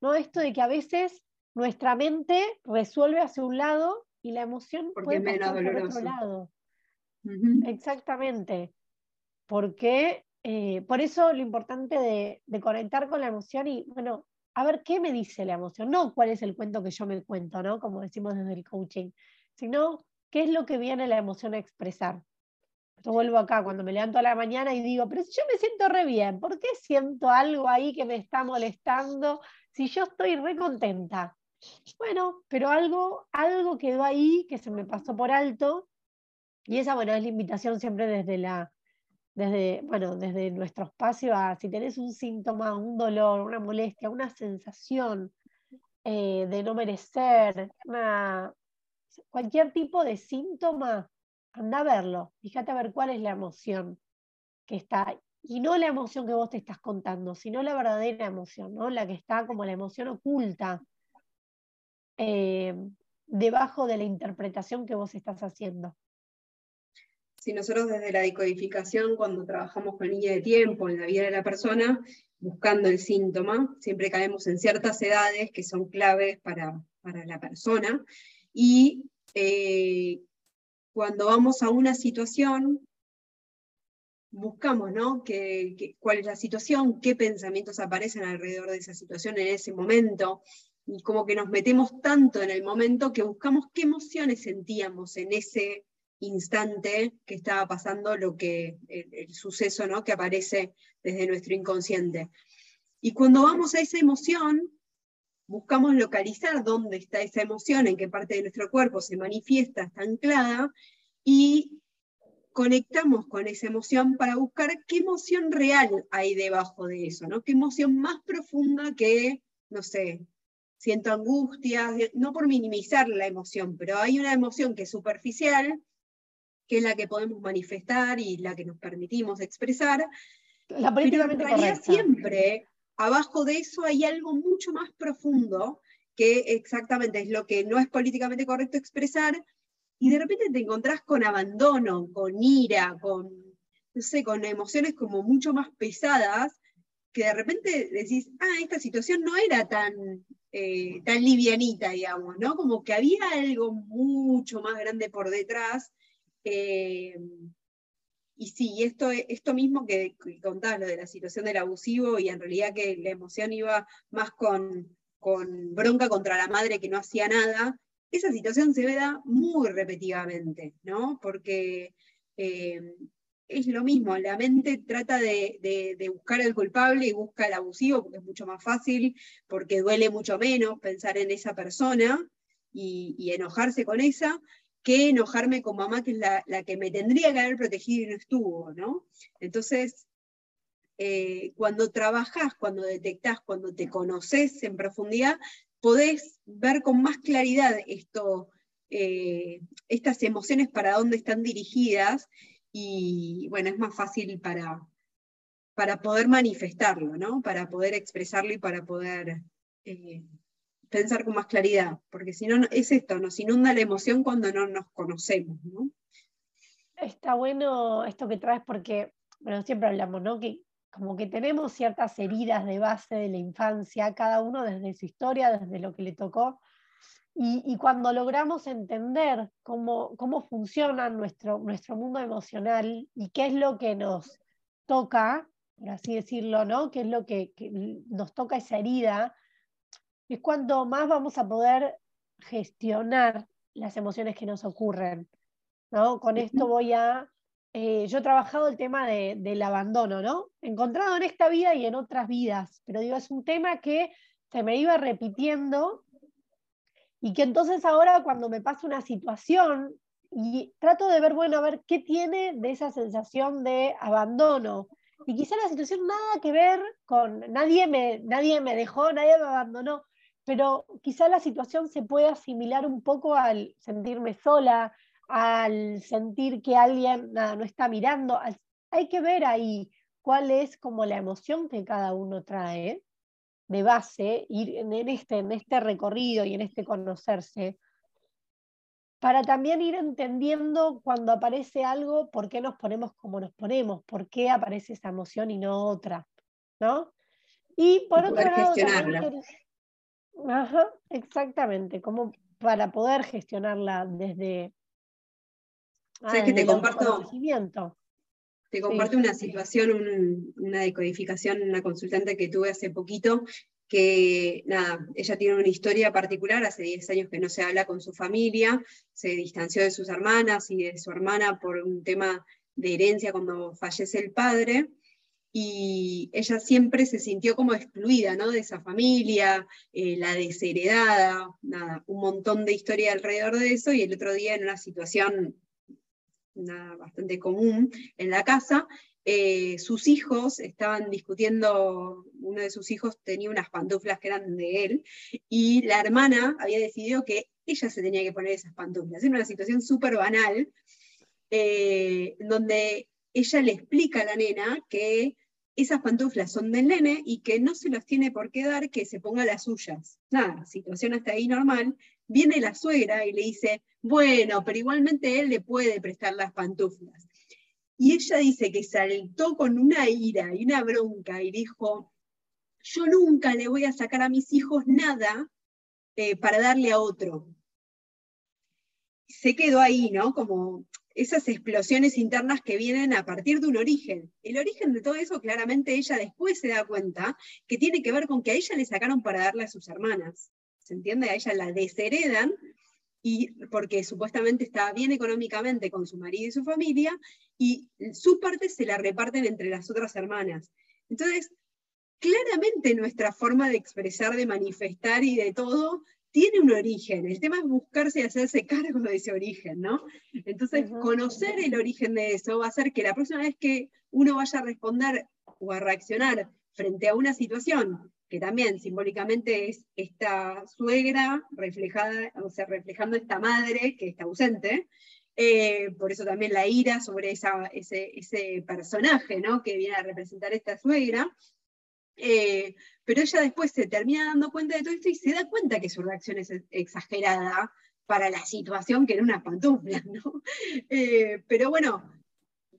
¿no? Esto de que a veces nuestra mente resuelve hacia un lado y la emoción puede pasar por otro lado. Exactamente. Porque, eh, por eso lo importante de, de, conectar con la emoción y, bueno, a ver qué me dice la emoción, no cuál es el cuento que yo me cuento, ¿no? Como decimos desde el coaching, sino qué es lo que viene la emoción a expresar. Yo vuelvo acá cuando me levanto a la mañana y digo, pero si yo me siento re bien, ¿por qué siento algo ahí que me está molestando si yo estoy re contenta? Bueno, pero algo, algo quedó ahí que se me pasó por alto y esa, bueno, es la invitación siempre desde la, desde, bueno, desde nuestro espacio a si tenés un síntoma, un dolor, una molestia, una sensación eh, de no merecer, cualquier tipo de síntoma, anda a verlo, fíjate a ver cuál es la emoción que está Y no la emoción que vos te estás contando, sino la verdadera emoción, ¿no? La que está como la emoción oculta, eh, debajo de la interpretación que vos estás haciendo. Si nosotros desde la decodificación, cuando trabajamos con línea de tiempo en la vida de la persona, buscando el síntoma, siempre caemos en ciertas edades que son claves para, la persona y eh, cuando vamos a una situación, buscamos, ¿no? cuál es la situación, qué pensamientos aparecen alrededor de esa situación en ese momento, y como que nos metemos tanto en el momento que buscamos qué emociones sentíamos en ese instante que estaba pasando lo que, el, suceso ¿no? que aparece desde nuestro inconsciente. Y cuando vamos a esa emoción, buscamos localizar dónde está esa emoción, en qué parte de nuestro cuerpo se manifiesta, está anclada, y conectamos con esa emoción para buscar qué emoción real hay debajo de eso, ¿no? Qué emoción más profunda que, no sé, siento angustia, no por minimizar la emoción, pero hay una emoción que es superficial, que es la que podemos manifestar y la que nos permitimos expresar. La pero en realidad siempre abajo de eso hay algo mucho más profundo que exactamente es lo que no es políticamente correcto expresar, y de repente te encontrás con abandono, con ira, con, no sé, con emociones como mucho más pesadas, que de repente decís, ah, esta situación no era tan, eh, tan livianita, digamos, ¿no? Como que había algo mucho más grande por detrás. Eh, y sí, esto, esto mismo que, que contabas, lo de la situación del abusivo, y en realidad que la emoción iba más con, con bronca contra la madre que no hacía nada, esa situación se da muy repetitivamente, ¿no? Porque eh, es lo mismo, la mente trata de, buscar al culpable y busca al abusivo porque es mucho más fácil, porque duele mucho menos pensar en esa persona y, enojarse con esa, que enojarme con mamá, que es la, que me tendría que haber protegido y no estuvo, ¿no? Entonces, eh, cuando trabajas, cuando detectás, cuando te conoces en profundidad, podés ver con más claridad esto, eh, estas emociones para dónde están dirigidas y bueno, es más fácil para, para poder manifestarlo, ¿no? Para poder expresarlo y para poder eh, pensar con más claridad, porque si no, es esto, nos inunda la emoción cuando no nos conocemos, ¿no? Está bueno esto que traes porque, bueno, siempre hablamos, ¿no? Que como que tenemos ciertas heridas de base de la infancia, cada uno desde su historia, desde lo que le tocó, y, cuando logramos entender cómo, cómo funciona nuestro, nuestro mundo emocional y qué es lo que nos toca, por así decirlo, ¿no? qué es lo que, nos toca esa herida, es cuando más vamos a poder gestionar las emociones que nos ocurren. ¿no? Con esto voy a eh, yo he trabajado el tema del abandono, ¿no? Encontrado en esta vida y en otras vidas, pero digo, es un tema que se me iba repitiendo y que entonces ahora cuando me pasa una situación y trato de ver, bueno, a ver qué tiene de esa sensación de abandono. Y quizá la situación nada que ver con nadie me, nadie me dejó, nadie me abandonó, pero quizá la situación se puede asimilar un poco al sentirme sola, al sentir que alguien no está mirando. Hay que ver ahí cuál es como la emoción que cada uno trae de base, ir en este, en este recorrido y en este conocerse, para también ir entendiendo cuando aparece algo, por qué nos ponemos como nos ponemos, por qué aparece esa emoción y no otra, ¿no? Y por otro lado, Ajá, exactamente, como para poder gestionarla desde, Ah, que te comparto? Te comparto una situación, una decodificación, una consultante que tuve hace poquito, que nada, ella tiene una historia particular, hace 10 años que no se habla con su familia, se distanció de sus hermanas y de su hermana por un tema de herencia cuando fallece el padre, y ella siempre se sintió como excluida ¿no? de esa familia, eh, la desheredada, nada, un montón de historia alrededor de eso, y el otro día en una situación bastante común en la casa, eh, sus hijos estaban discutiendo, uno de sus hijos tenía unas pantuflas que eran de él, y la hermana había decidido que ella se tenía que poner esas pantuflas. Era una situación súper banal, eh, donde ella le explica a la nena que esas pantuflas son del nene y que no se las tiene por qué dar, que se ponga las suyas. Nada, situación hasta ahí normal. Viene la suegra y le dice, bueno, pero igualmente él le puede prestar las pantuflas. Y ella dice que saltó con una ira y una bronca y dijo, yo nunca le voy a sacar a mis hijos nada eh, para darle a otro. se quedó ahí, ¿no? Como esas explosiones internas que vienen a partir de un origen. El origen de todo eso, claramente ella después se da cuenta que tiene que ver con que a ella le sacaron para darle a sus hermanas. ¿Se entiende? A ella la desheredan y porque supuestamente estaba bien económicamente con su marido y su familia, y su parte se la reparten entre las otras hermanas. Entonces, claramente nuestra forma de expresar, de manifestar y de todo tiene un origen. El tema es buscarse y hacerse cargo de ese origen, ¿no? Entonces, conocer el origen de eso va a hacer que la próxima vez que uno vaya a responder o a reaccionar frente a una situación que también simbólicamente es esta suegra reflejada, o sea, reflejando esta madre que está ausente, eh, por eso también la ira sobre esa, ese, ese, personaje ¿no? que viene a representar esta suegra, eh, pero ella después se termina dando cuenta de todo esto y se da cuenta que su reacción es exagerada para la situación que era una pantufla, ¿no? Eh, pero bueno,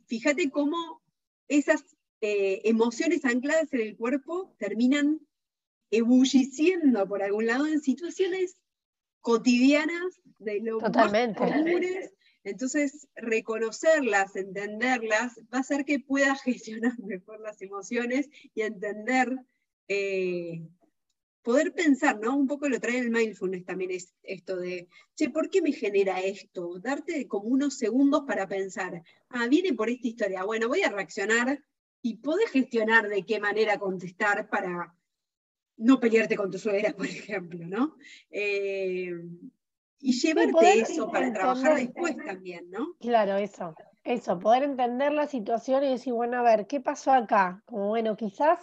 fíjate cómo esas emociones ancladas en el cuerpo terminan ebulliciendo por algún lado en situaciones cotidianas de lo Totalmente. más comunes. Entonces, reconocerlas, entenderlas, va a hacer que pueda gestionar mejor las emociones y entender, eh, poder pensar, ¿no? Un poco lo trae el mindfulness también, es esto de, che, ¿por qué me genera esto? Darte como unos segundos para pensar, ah, viene por esta historia, bueno, voy a reaccionar y poder gestionar de qué manera contestar para no pelearte con tu suegra, por ejemplo, ¿no? Eh, y llevarte eso para trabajar después también, ¿no? Claro, eso, eso, poder entender la situación y decir, bueno, a ver, ¿qué pasó acá? Como, bueno, quizás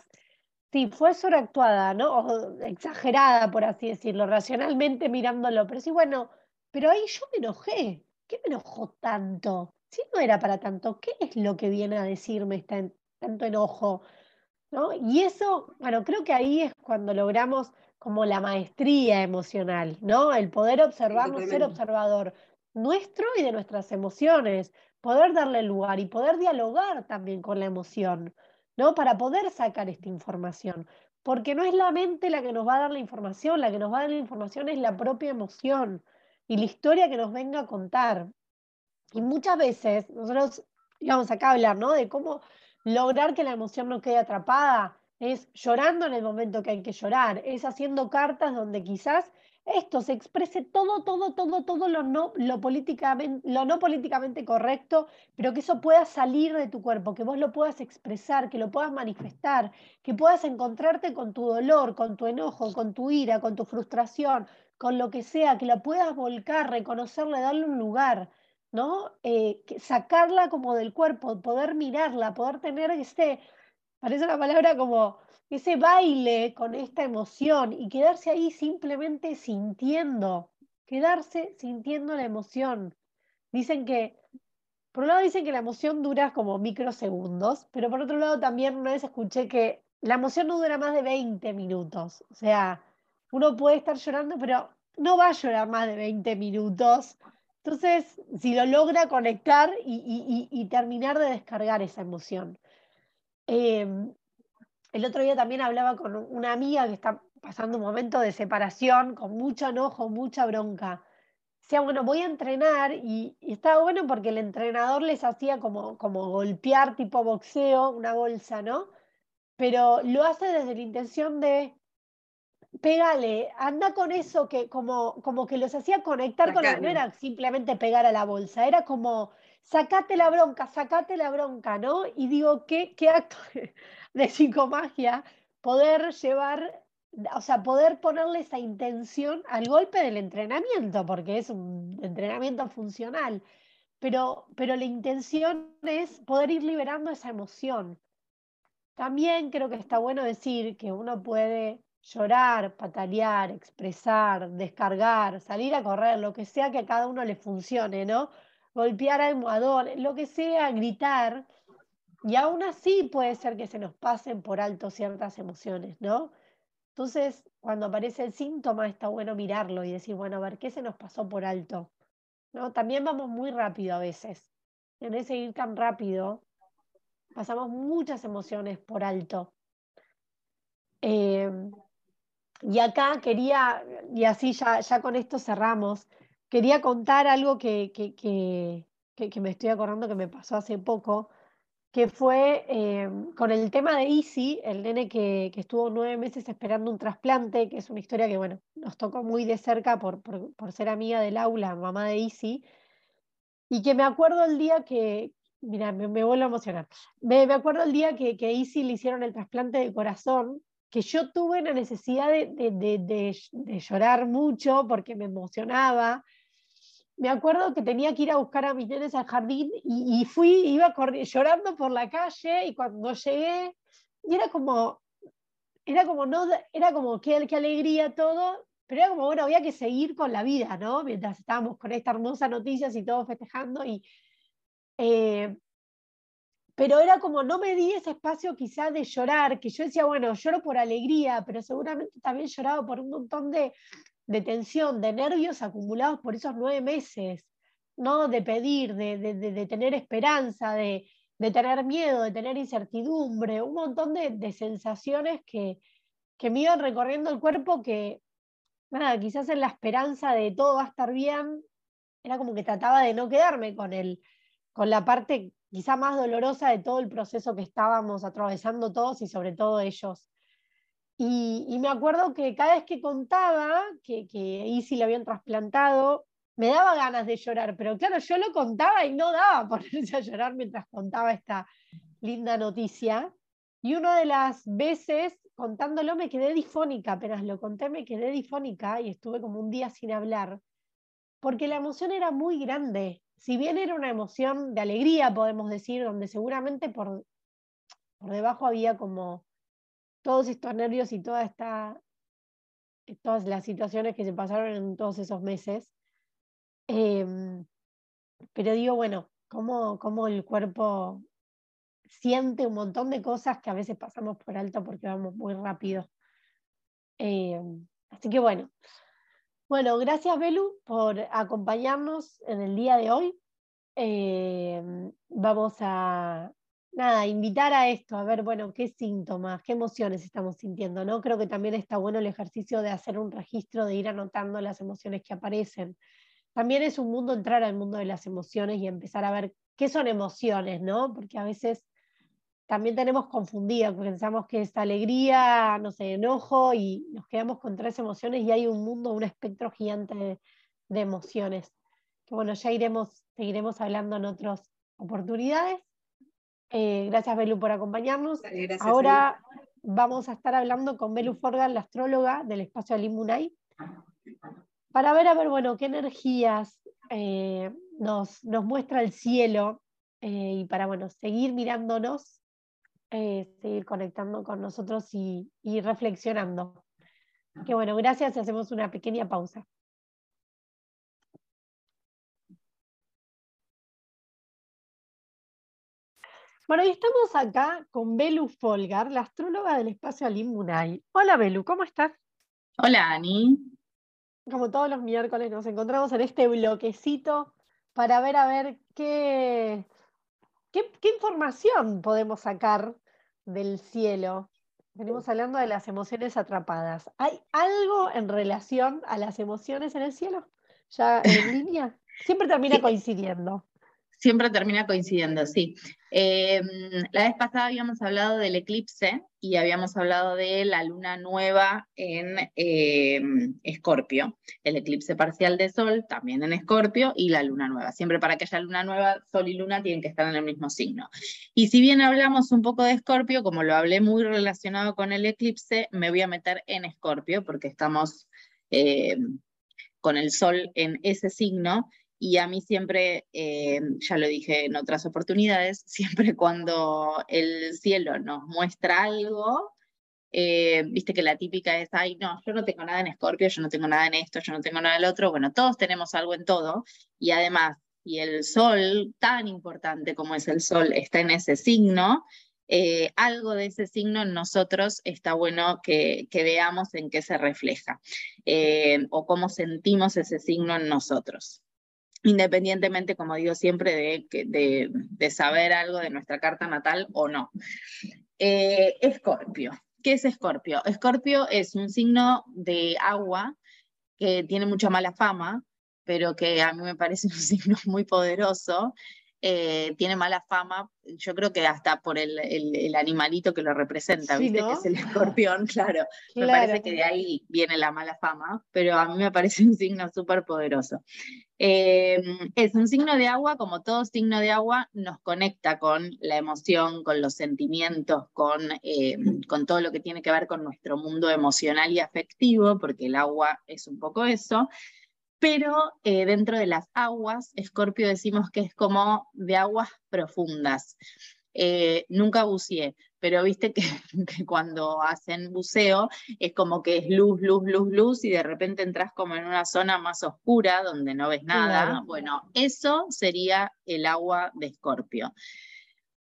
sí, fue sobreactuada, ¿no? O exagerada, por así decirlo, racionalmente mirándolo, pero sí, bueno, pero ahí yo me enojé. ¿Qué me enojó tanto? Si no era para tanto, ¿qué es lo que viene a decirme este tanto enojo? Y eso, bueno, creo que ahí es cuando logramos como la maestría emocional, ¿no? El poder observarnos, ser observador nuestro y de nuestras emociones, poder darle lugar y poder dialogar también con la emoción, ¿no? Para poder sacar esta información. Porque no es la mente la que nos va a dar la información, la que nos va a dar la información es la propia emoción y la historia que nos venga a contar. Y muchas veces, nosotros íbamos acá a hablar, ¿no? De cómo lograr que la emoción no quede atrapada, es llorando en el momento que hay que llorar, es haciendo cartas donde quizás esto se exprese todo, todo, todo, todo lo no, lo políticamente, lo no políticamente correcto, pero que eso pueda salir de tu cuerpo, que vos lo puedas expresar, que lo puedas manifestar, que puedas encontrarte con tu dolor, con tu enojo, con tu ira, con tu frustración, con lo que sea, que la puedas volcar, reconocerle, darle un lugar. ¿No? Eh, sacarla como del cuerpo, poder mirarla, poder tener ese, parece una palabra como ese baile con esta emoción y quedarse ahí simplemente sintiendo, quedarse sintiendo la emoción. Dicen que, por un lado dicen que la emoción dura como microsegundos, pero por otro lado también una vez escuché que la emoción no dura más de 20 minutos. O sea, uno puede estar llorando, pero no va a llorar más de 20 minutos entonces, si lo logra conectar y, terminar de descargar esa emoción. Em, el otro día también hablaba con una amiga que está pasando un momento de separación, con mucho enojo, mucha bronca. Decía, bueno, voy a entrenar y, estaba bueno porque el entrenador les hacía como, como golpear tipo boxeo, una bolsa, ¿no? Pero lo hace desde la intención de pégale, anda con eso que como, como que los hacía conectar con la, no era simplemente pegar a la bolsa, era como sacate la bronca, sacate la bronca, ¿no? Y digo, qué, qué acto de psicomagia poder llevar, o sea, poder ponerle esa intención al golpe del entrenamiento, porque es un entrenamiento funcional, pero, pero la intención es poder ir liberando esa emoción. También creo que está bueno decir que uno puede llorar, patalear, expresar, descargar, salir a correr, lo que sea que a cada uno le funcione, ¿no? Golpear almohadón, lo que sea, gritar. Y aún así puede ser que se nos pasen por alto ciertas emociones, ¿no? Entonces, cuando aparece el síntoma, está bueno mirarlo y decir, bueno, a ver, ¿qué se nos pasó por alto? ¿No? También vamos muy rápido a veces. En ese ir tan rápido, pasamos muchas emociones por alto. Eh, y acá quería, y así ya, ya con esto cerramos, quería contar algo que, me estoy acordando que me pasó hace poco, que fue eh, con el tema de Easy, el nene que, estuvo nueve meses esperando un trasplante, que es una historia que, bueno, nos tocó muy de cerca por, ser amiga del aula, mamá de Easy, y que me acuerdo el día que, mira, me, vuelvo a emocionar, me, acuerdo el día que, que Easy le hicieron el trasplante de corazón, que yo tuve la necesidad de, llorar mucho porque me emocionaba, me acuerdo que tenía que ir a buscar a mis nenes al jardín y, fui, iba llorando por la calle y cuando llegué, era como, era como, no, era como qué, qué alegría todo, pero era como, bueno, había que seguir con la vida, ¿no? Mientras estábamos con esta hermosa noticia y todos festejando y... Eh, pero era como, no me di ese espacio quizá de llorar, que yo decía, bueno, lloro por alegría, pero seguramente también lloraba por un montón de, de tensión, de nervios acumulados por esos nueve meses, ¿no? De pedir, de, tener esperanza, de, tener miedo, de tener incertidumbre, un montón de, sensaciones que, que, me iban recorriendo el cuerpo que, nada, quizás en la esperanza de todo va a estar bien, era como que trataba de no quedarme con, el, con la parte quizá más dolorosa de todo el proceso que estábamos atravesando todos y sobre todo ellos. Y, me acuerdo que cada vez que contaba que, que Easy le habían trasplantado, me daba ganas de llorar, pero claro, yo lo contaba y no daba ponerse a llorar mientras contaba esta linda noticia. Y una de las veces contándolo me quedé difónica, apenas lo conté me quedé difónica y estuve como un día sin hablar, porque la emoción era muy grande. Si bien era una emoción de alegría, podemos decir, donde seguramente por, por debajo había como todos estos nervios y toda esta, todas las situaciones que se pasaron en todos esos meses. Em, pero digo, bueno, cómo, cómo el cuerpo siente un montón de cosas que a veces pasamos por alto porque vamos muy rápido. Em, así que bueno. Bueno, gracias Belu por acompañarnos en el día de hoy. Em, vamos a, nada, invitar a esto, a ver, bueno, qué síntomas, qué emociones estamos sintiendo, ¿no? Creo que también está bueno el ejercicio de hacer un registro, de ir anotando las emociones que aparecen. También es un mundo entrar al mundo de las emociones y empezar a ver qué son emociones, ¿no? Porque a veces también tenemos confundido, pensamos que es alegría, no sé, enojo, y nos quedamos con tres emociones y hay un mundo, un espectro gigante de, de emociones. Que bueno, ya iremos, seguiremos hablando en otras oportunidades. Eh, gracias, Belu, por acompañarnos. Ahora vamos a estar hablando con Belu Forgan, la astróloga del espacio Alimunay, para ver, a ver, bueno, qué energías eh, nos, nos, muestra el cielo eh, y para, bueno, seguir mirándonos, seguir conectando con nosotros y, y reflexionando. Que bueno, gracias y hacemos una pequeña pausa. Bueno, y estamos acá con Belu Folgar, la astróloga del espacio Alimunay. Hola Belu, ¿cómo estás? Hola Ani. Como todos los miércoles nos encontramos en este bloquecito para ver a ver qué, qué, información podemos sacar del cielo. Venimos hablando de las emociones atrapadas. ¿Hay algo en relación a las emociones en el cielo? ¿Ya en línea? Siempre termina coincidiendo. Siempre termina coincidiendo, sí. Em, la vez pasada habíamos hablado del eclipse y habíamos hablado de la luna nueva en em, Escorpio, el eclipse parcial de Sol también en Escorpio y la luna nueva. Siempre para que haya luna nueva, Sol y luna tienen que estar en el mismo signo. Y si bien hablamos un poco de Escorpio, como lo hablé muy relacionado con el eclipse, me voy a meter en Escorpio porque estamos em, con el Sol en ese signo y a mí siempre, eh, ya lo dije en otras oportunidades, siempre cuando el cielo nos muestra algo, eh, viste que la típica es, ay, no, yo no tengo nada en Escorpio, yo no tengo nada en esto, yo no tengo nada en el otro. Bueno, todos tenemos algo en todo. Y además, y el sol, tan importante como es el sol, está en ese signo, eh, algo de ese signo en nosotros está bueno que veamos en qué se refleja o cómo sentimos ese signo en nosotros independientemente, como digo siempre, de, saber algo de nuestra carta natal o no. Eh, escorpio. ¿Qué es Escorpio? Escorpio es un signo de agua que tiene mucha mala fama, pero que a mí me parece un signo muy poderoso, eh, tiene mala fama, yo creo que hasta por el, animalito que lo representa, ¿viste? Que es el escorpión, claro. Me parece que de ahí viene la mala fama, pero a mí me parece un signo súper poderoso. Eh, es un signo de agua, como todo signo de agua, nos conecta con la emoción, con los sentimientos, con, eh, con todo lo que tiene que ver con nuestro mundo emocional y afectivo, porque el agua es un poco eso pero eh, dentro de las aguas, Escorpio decimos que es como de aguas profundas. Eh, nunca buceé, pero viste que, cuando hacen buceo es como que es luz, luz, luz, luz y de repente entras como en una zona más oscura donde no ves nada. Bueno, eso sería el agua de Escorpio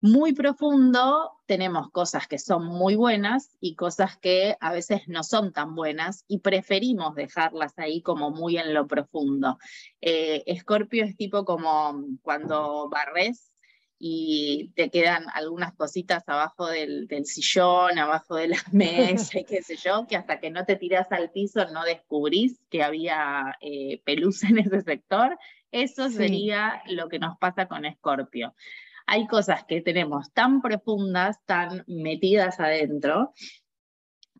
muy profundo, tenemos cosas que son muy buenas y cosas que a veces no son tan buenas y preferimos dejarlas ahí como muy en lo profundo. Eh, Escorpio es tipo como cuando barres y te quedan algunas cositas abajo del, sillón, abajo de la mesa, qué sé yo, que hasta que no te tiras al piso no descubrís que había eh, pelusa en ese sector. Eso sería lo que nos pasa con Escorpio hay cosas que tenemos tan profundas, tan metidas adentro,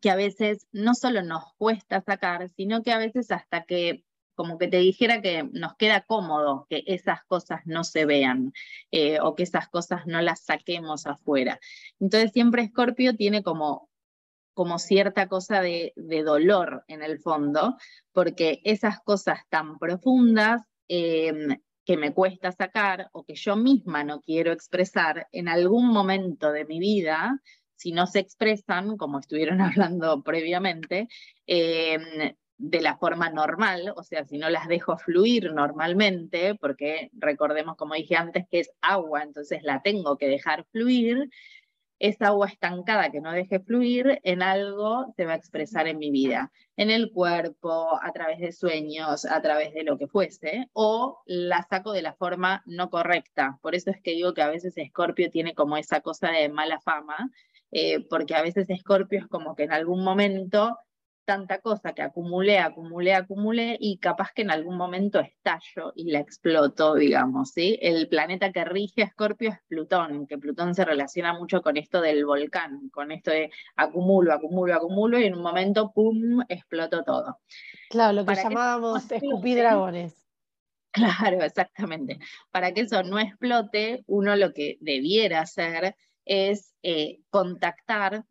que a veces no solo nos cuesta sacar, sino que a veces hasta que como que te dijera que nos queda cómodo que esas cosas no se vean eh, o que esas cosas no las saquemos afuera. Entonces siempre Scorpio tiene como, como cierta cosa de, dolor en el fondo, porque esas cosas tan profundas eh, que me cuesta sacar o que yo misma no quiero expresar en algún momento de mi vida, si no se expresan, como estuvieron hablando previamente, em, de la forma normal, o sea, si no las dejo fluir normalmente, porque recordemos, como dije antes, que es agua, entonces la tengo que dejar fluir, esa agua estancada que no deje fluir en algo se va a expresar en mi vida, en el cuerpo, a través de sueños, a través de lo que fuese, o la saco de la forma no correcta. Por eso es que digo que a veces Escorpio tiene como esa cosa de mala fama, eh, porque a veces Escorpio es como que en algún momento tanta cosa que acumulé, acumulé, acumulé y capaz que en algún momento estallo y la exploto, digamos, ¿sí? El planeta que rige a Escorpio es Plutón, que Plutón se relaciona mucho con esto del volcán, con esto de acumulo, acumulo, acumulo y en un momento, ¡pum!, explotó todo. Claro, lo que llamábamos escupir dragones. Claro, exactamente. Para que eso no explote, uno lo que debiera hacer es eh, contactar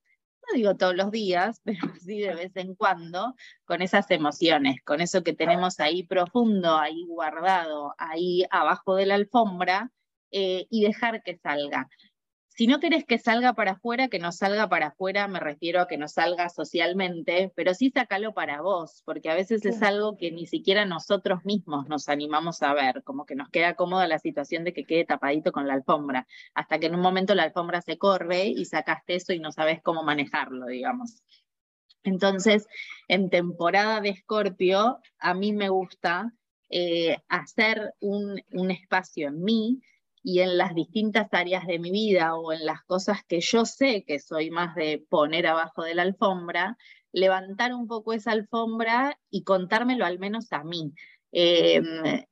no digo todos los días, pero sí de vez en cuando, con esas emociones, con eso que tenemos ahí profundo, ahí guardado, ahí abajo de la alfombra, eh, y dejar que salga. Si no querés que salga para afuera, que no salga para afuera, me refiero a que no salga socialmente, pero sí sácalo para vos, porque a veces es algo que ni siquiera nosotros mismos nos animamos a ver, como que nos queda cómoda la situación de que quede tapadito con la alfombra, hasta que en un momento la alfombra se corre y sacaste eso y no sabes cómo manejarlo, digamos. Entonces, en temporada de Escorpio, a mí me gusta eh, hacer un, un espacio en mí y en las distintas áreas de mi vida o en las cosas que yo sé que soy más de poner abajo de la alfombra, levantar un poco esa alfombra y contármelo al menos a mí. Em,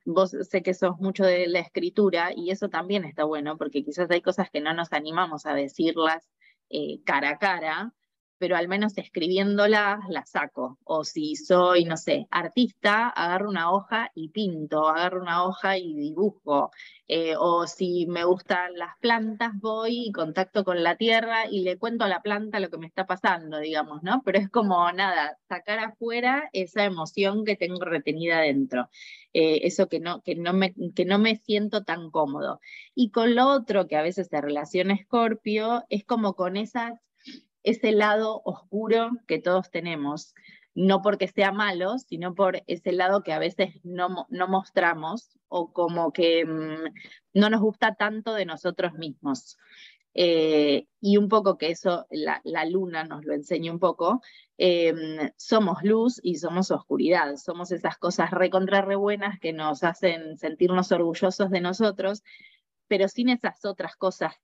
vos sé que sos mucho de la escritura y eso también está bueno porque quizás hay cosas que no nos animamos a decirlas eh, cara a cara, pero al menos escribiéndolas la saco. O si soy, no sé, artista, agarro una hoja y pinto, agarro una hoja y dibujo. Eh, o si me gustan las plantas, voy y contacto con la tierra y le cuento a la planta lo que me está pasando, digamos, ¿no? Pero es como nada, sacar afuera esa emoción que tengo retenida dentro. Eh, eso que no, que, no me, que no me siento tan cómodo. Y con lo otro que a veces se relaciona Scorpio, es como con esas ese lado oscuro que todos tenemos, no porque sea malo, sino por ese lado que a veces no, no mostramos o como que mm, no nos gusta tanto de nosotros mismos. Eh, y un poco que eso la, luna nos lo enseña un poco, em, somos luz y somos oscuridad, somos esas cosas recontra re buenas que nos hacen sentirnos orgullosos de nosotros, pero sin esas otras cosas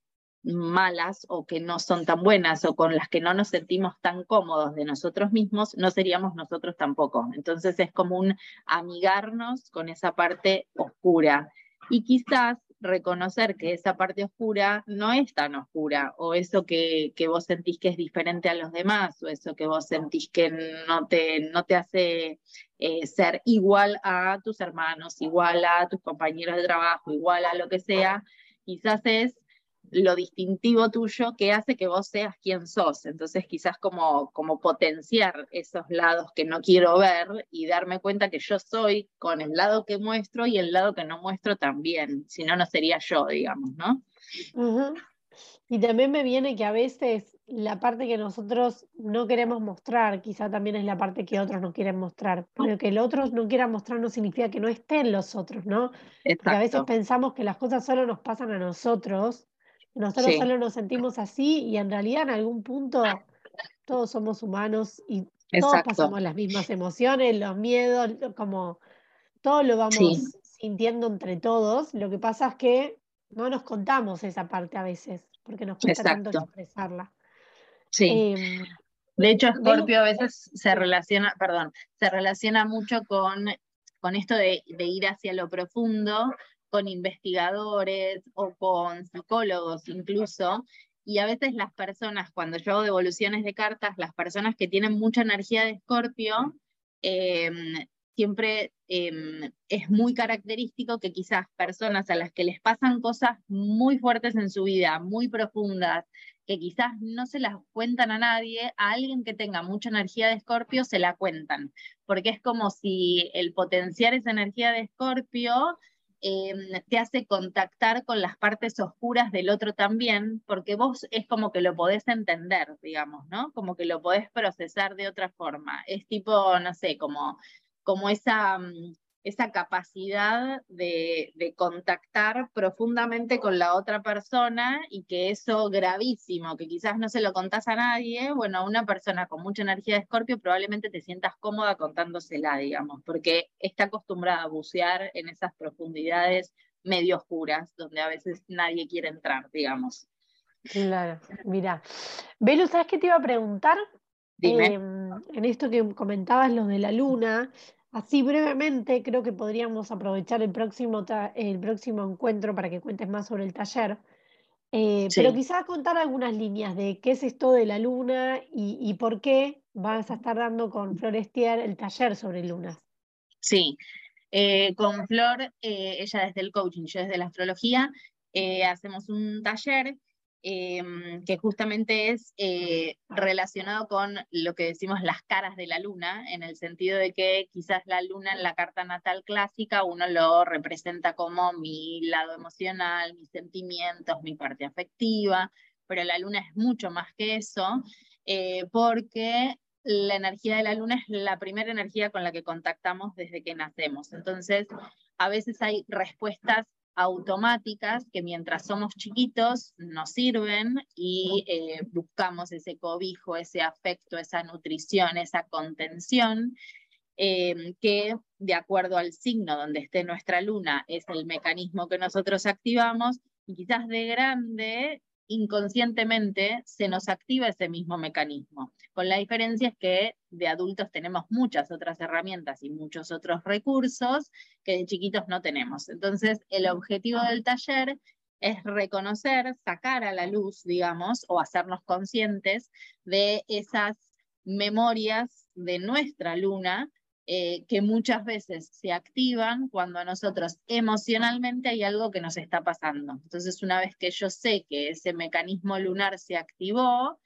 malas o que no son tan buenas o con las que no nos sentimos tan cómodos de nosotros mismos, no seríamos nosotros tampoco. Entonces es como un amigarnos con esa parte oscura. Y quizás reconocer que esa parte oscura no es tan oscura, o eso que, que, vos sentís que es diferente a los demás, o eso que vos sentís que no te, no te hace eh, ser igual a tus hermanos, igual a tus compañeros de trabajo, igual a lo que sea, quizás es lo distintivo tuyo que hace que vos seas quien sos. Entonces quizás como, como potenciar esos lados que no quiero ver y darme cuenta que yo soy con el lado que muestro y el lado que no muestro también. Si no, no sería yo, digamos, ¿no? Y también me viene que a veces la parte que nosotros no queremos mostrar, quizá también es la parte que otros no quieren mostrar. Pero que el otro no quiera mostrar no significa que no estén los otros, ¿no? Porque a veces pensamos que las cosas solo nos pasan a nosotros nosotros solo nos sentimos así y en realidad en algún punto todos somos humanos y todos pasamos las mismas emociones, los miedos, como todo lo vamos sintiendo entre todos. Lo que pasa es que no nos contamos esa parte a veces, porque nos cuesta tanto expresarla. Sí. Em, de hecho, Scorpio a veces se relaciona, perdón, se relaciona mucho con, con esto de, de ir hacia lo profundo con investigadores o con psicólogos incluso, y a veces las personas, cuando yo hago devoluciones de cartas, las personas que tienen mucha energía de escorpio, em, siempre em, es muy característico que quizás personas a las que les pasan cosas muy fuertes en su vida, muy profundas, que quizás no se las cuentan a nadie, a alguien que tenga mucha energía de escorpio se la cuentan, porque es como si el potenciar esa energía de escorpio Em, te hace contactar con las partes oscuras del otro también, porque vos es como que lo podés entender, digamos, ¿no? Como que lo podés procesar de otra forma. Es tipo, no sé, como, como esa, mm, esa capacidad de, contactar profundamente con la otra persona y que eso gravísimo, que quizás no se lo contás a nadie, bueno, a una persona con mucha energía de escorpio probablemente te sientas cómoda contándosela, digamos, porque está acostumbrada a bucear en esas profundidades medio oscuras, donde a veces nadie quiere entrar, digamos. Claro, mira. Belu, ¿sabes qué te iba a preguntar? Dime. Em, en esto que comentabas, lo de la luna, Así brevemente, creo que podríamos aprovechar el próximo, el próximo encuentro para que cuentes más sobre el taller. Eh, pero quizás contar algunas líneas de qué es esto de la luna y, por qué vas a estar dando con Florestier el taller sobre lunas. Sí, eh, con Flor, eh, ella desde el coaching, yo desde la astrología, hacemos un taller Em, que justamente es eh, relacionado con lo que decimos las caras de la luna, en el sentido de que quizás la luna en la carta natal clásica uno lo representa como mi lado emocional, mis sentimientos, mi parte afectiva, pero la luna es mucho más que eso, eh, porque la energía de la luna es la primera energía con la que contactamos desde que nacemos. Entonces, a veces hay respuestas automáticas que mientras somos chiquitos nos sirven y eh, buscamos ese cobijo, ese afecto, esa nutrición, esa contención, eh, que de acuerdo al signo donde esté nuestra luna es el mecanismo que nosotros activamos y quizás de grande inconscientemente se nos activa ese mismo mecanismo. Con la diferencia es que de adultos tenemos muchas otras herramientas y muchos otros recursos que de chiquitos no tenemos. Entonces, el objetivo del taller es reconocer, sacar a la luz, digamos, o hacernos conscientes de esas memorias de nuestra luna eh, que muchas veces se activan cuando a nosotros emocionalmente hay algo que nos está pasando. Entonces, una vez que yo sé que ese mecanismo lunar se activó,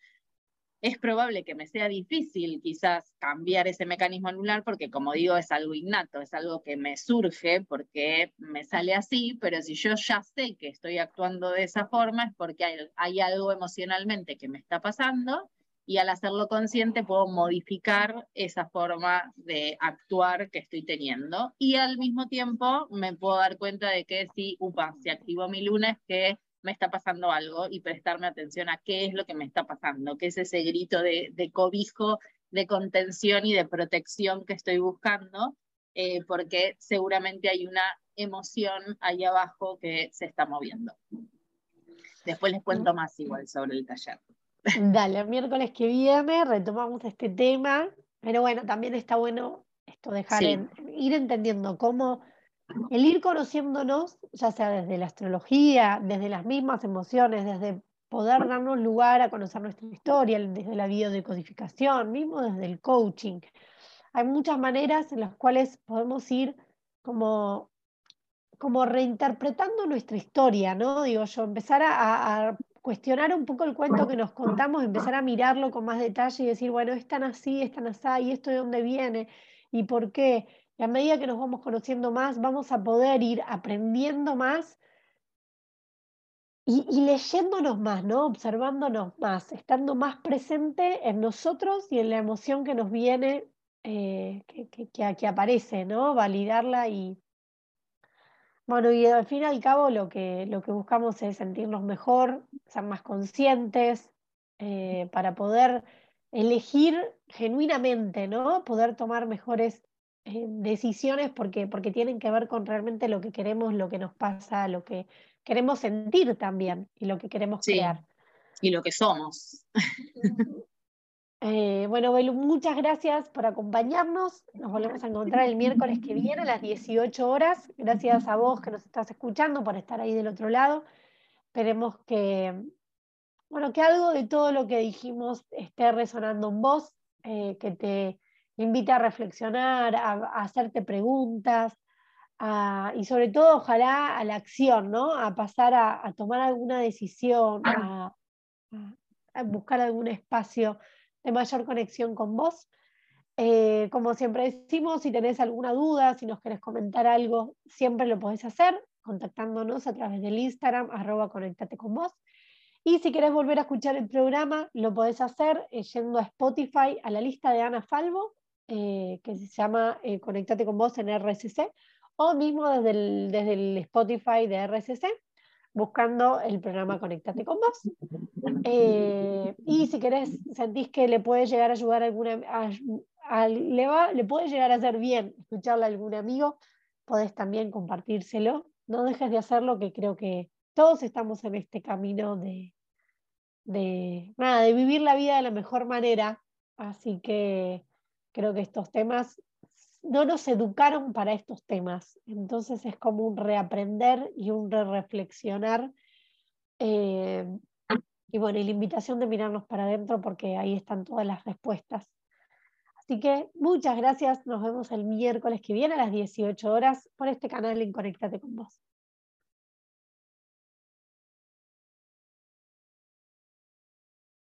es probable que me sea difícil quizás cambiar ese mecanismo lunar porque, como digo, es algo innato, es algo que me surge porque me sale así, pero si yo ya sé que estoy actuando de esa forma es porque hay algo emocionalmente que me está pasando y al hacerlo consciente puedo modificar esa forma de actuar que estoy teniendo y al mismo tiempo me puedo dar cuenta de que si, upa, se activó mi lunes, que me está pasando algo y prestarme atención a qué es lo que me está pasando, qué es ese grito de, de cobijo, de contención y de protección que estoy buscando, eh, porque seguramente hay una emoción ahí abajo que se está moviendo. Después les cuento más igual sobre el taller. Dale, el miércoles que viene retomamos este tema, pero bueno, también está bueno esto dejar en, ir entendiendo cómo el ir conociéndonos, ya sea desde la astrología, desde las mismas emociones, desde poder darnos lugar a conocer nuestra historia, desde la biodecodificación, mismo desde el coaching. Hay muchas maneras en las cuales podemos ir como, como reinterpretando nuestra historia, ¿no? Digo yo, empezar a, cuestionar un poco el cuento que nos contamos, empezar a mirarlo con más detalle y decir, bueno, es tan así, es tan así, y esto de dónde viene, y por qué. Y a medida que nos vamos conociendo más, vamos a poder ir aprendiendo más y, leyéndonos más, ¿no? Observándonos más, estando más presente en nosotros y en la emoción que nos viene, eh, que, que, aparece, ¿no? Validarla y... Bueno, y al fin y al cabo lo que, lo que buscamos es sentirnos mejor, ser más conscientes, eh, para poder elegir genuinamente, ¿no? Poder tomar mejores eh, decisiones porque, porque tienen que ver con realmente lo que queremos, lo que nos pasa, lo que queremos sentir también y lo que queremos crear. Y lo que somos. Eh, bueno, Belu, muchas gracias por acompañarnos. Nos volvemos a encontrar el miércoles que viene a las 18 horas. Gracias a vos que nos estás escuchando por estar ahí del otro lado. Esperemos que, bueno, que algo de todo lo que dijimos esté resonando en vos, eh, que te invite a reflexionar, a hacerte preguntas, y sobre todo ojalá a la acción, ¿no? A pasar a, tomar alguna decisión, a, buscar algún espacio de mayor conexión con vos. Eh, como siempre decimos, si tenés alguna duda, si nos querés comentar algo, siempre lo podés hacer contactándonos a través del Instagram, arroba conectate. Y si querés volver a escuchar el programa, lo podés hacer eh, yendo a Spotify, a la lista de Ana Falvo, eh, que se llama Conectate con vos en RSC, o mismo desde el, desde el Spotify de RSC, buscando el programa Conectate con vos. Eh, y si querés, sentís que le puede llegar a ayudar a alguna, le, va, le puede llegar a hacer bien escucharle a algún amigo, podés también compartírselo. No dejes de hacerlo, que creo que todos estamos en este camino de, de, nada, de vivir la vida de la mejor manera. Así que creo que estos temas no nos educaron para estos temas. Entonces es como un reaprender y un re reflexionar. Eh, y bueno, y la invitación de mirarnos para adentro porque ahí están todas las respuestas. Así que muchas gracias. Nos vemos el miércoles que viene a las 18 horas por este canal en Conectate con vos.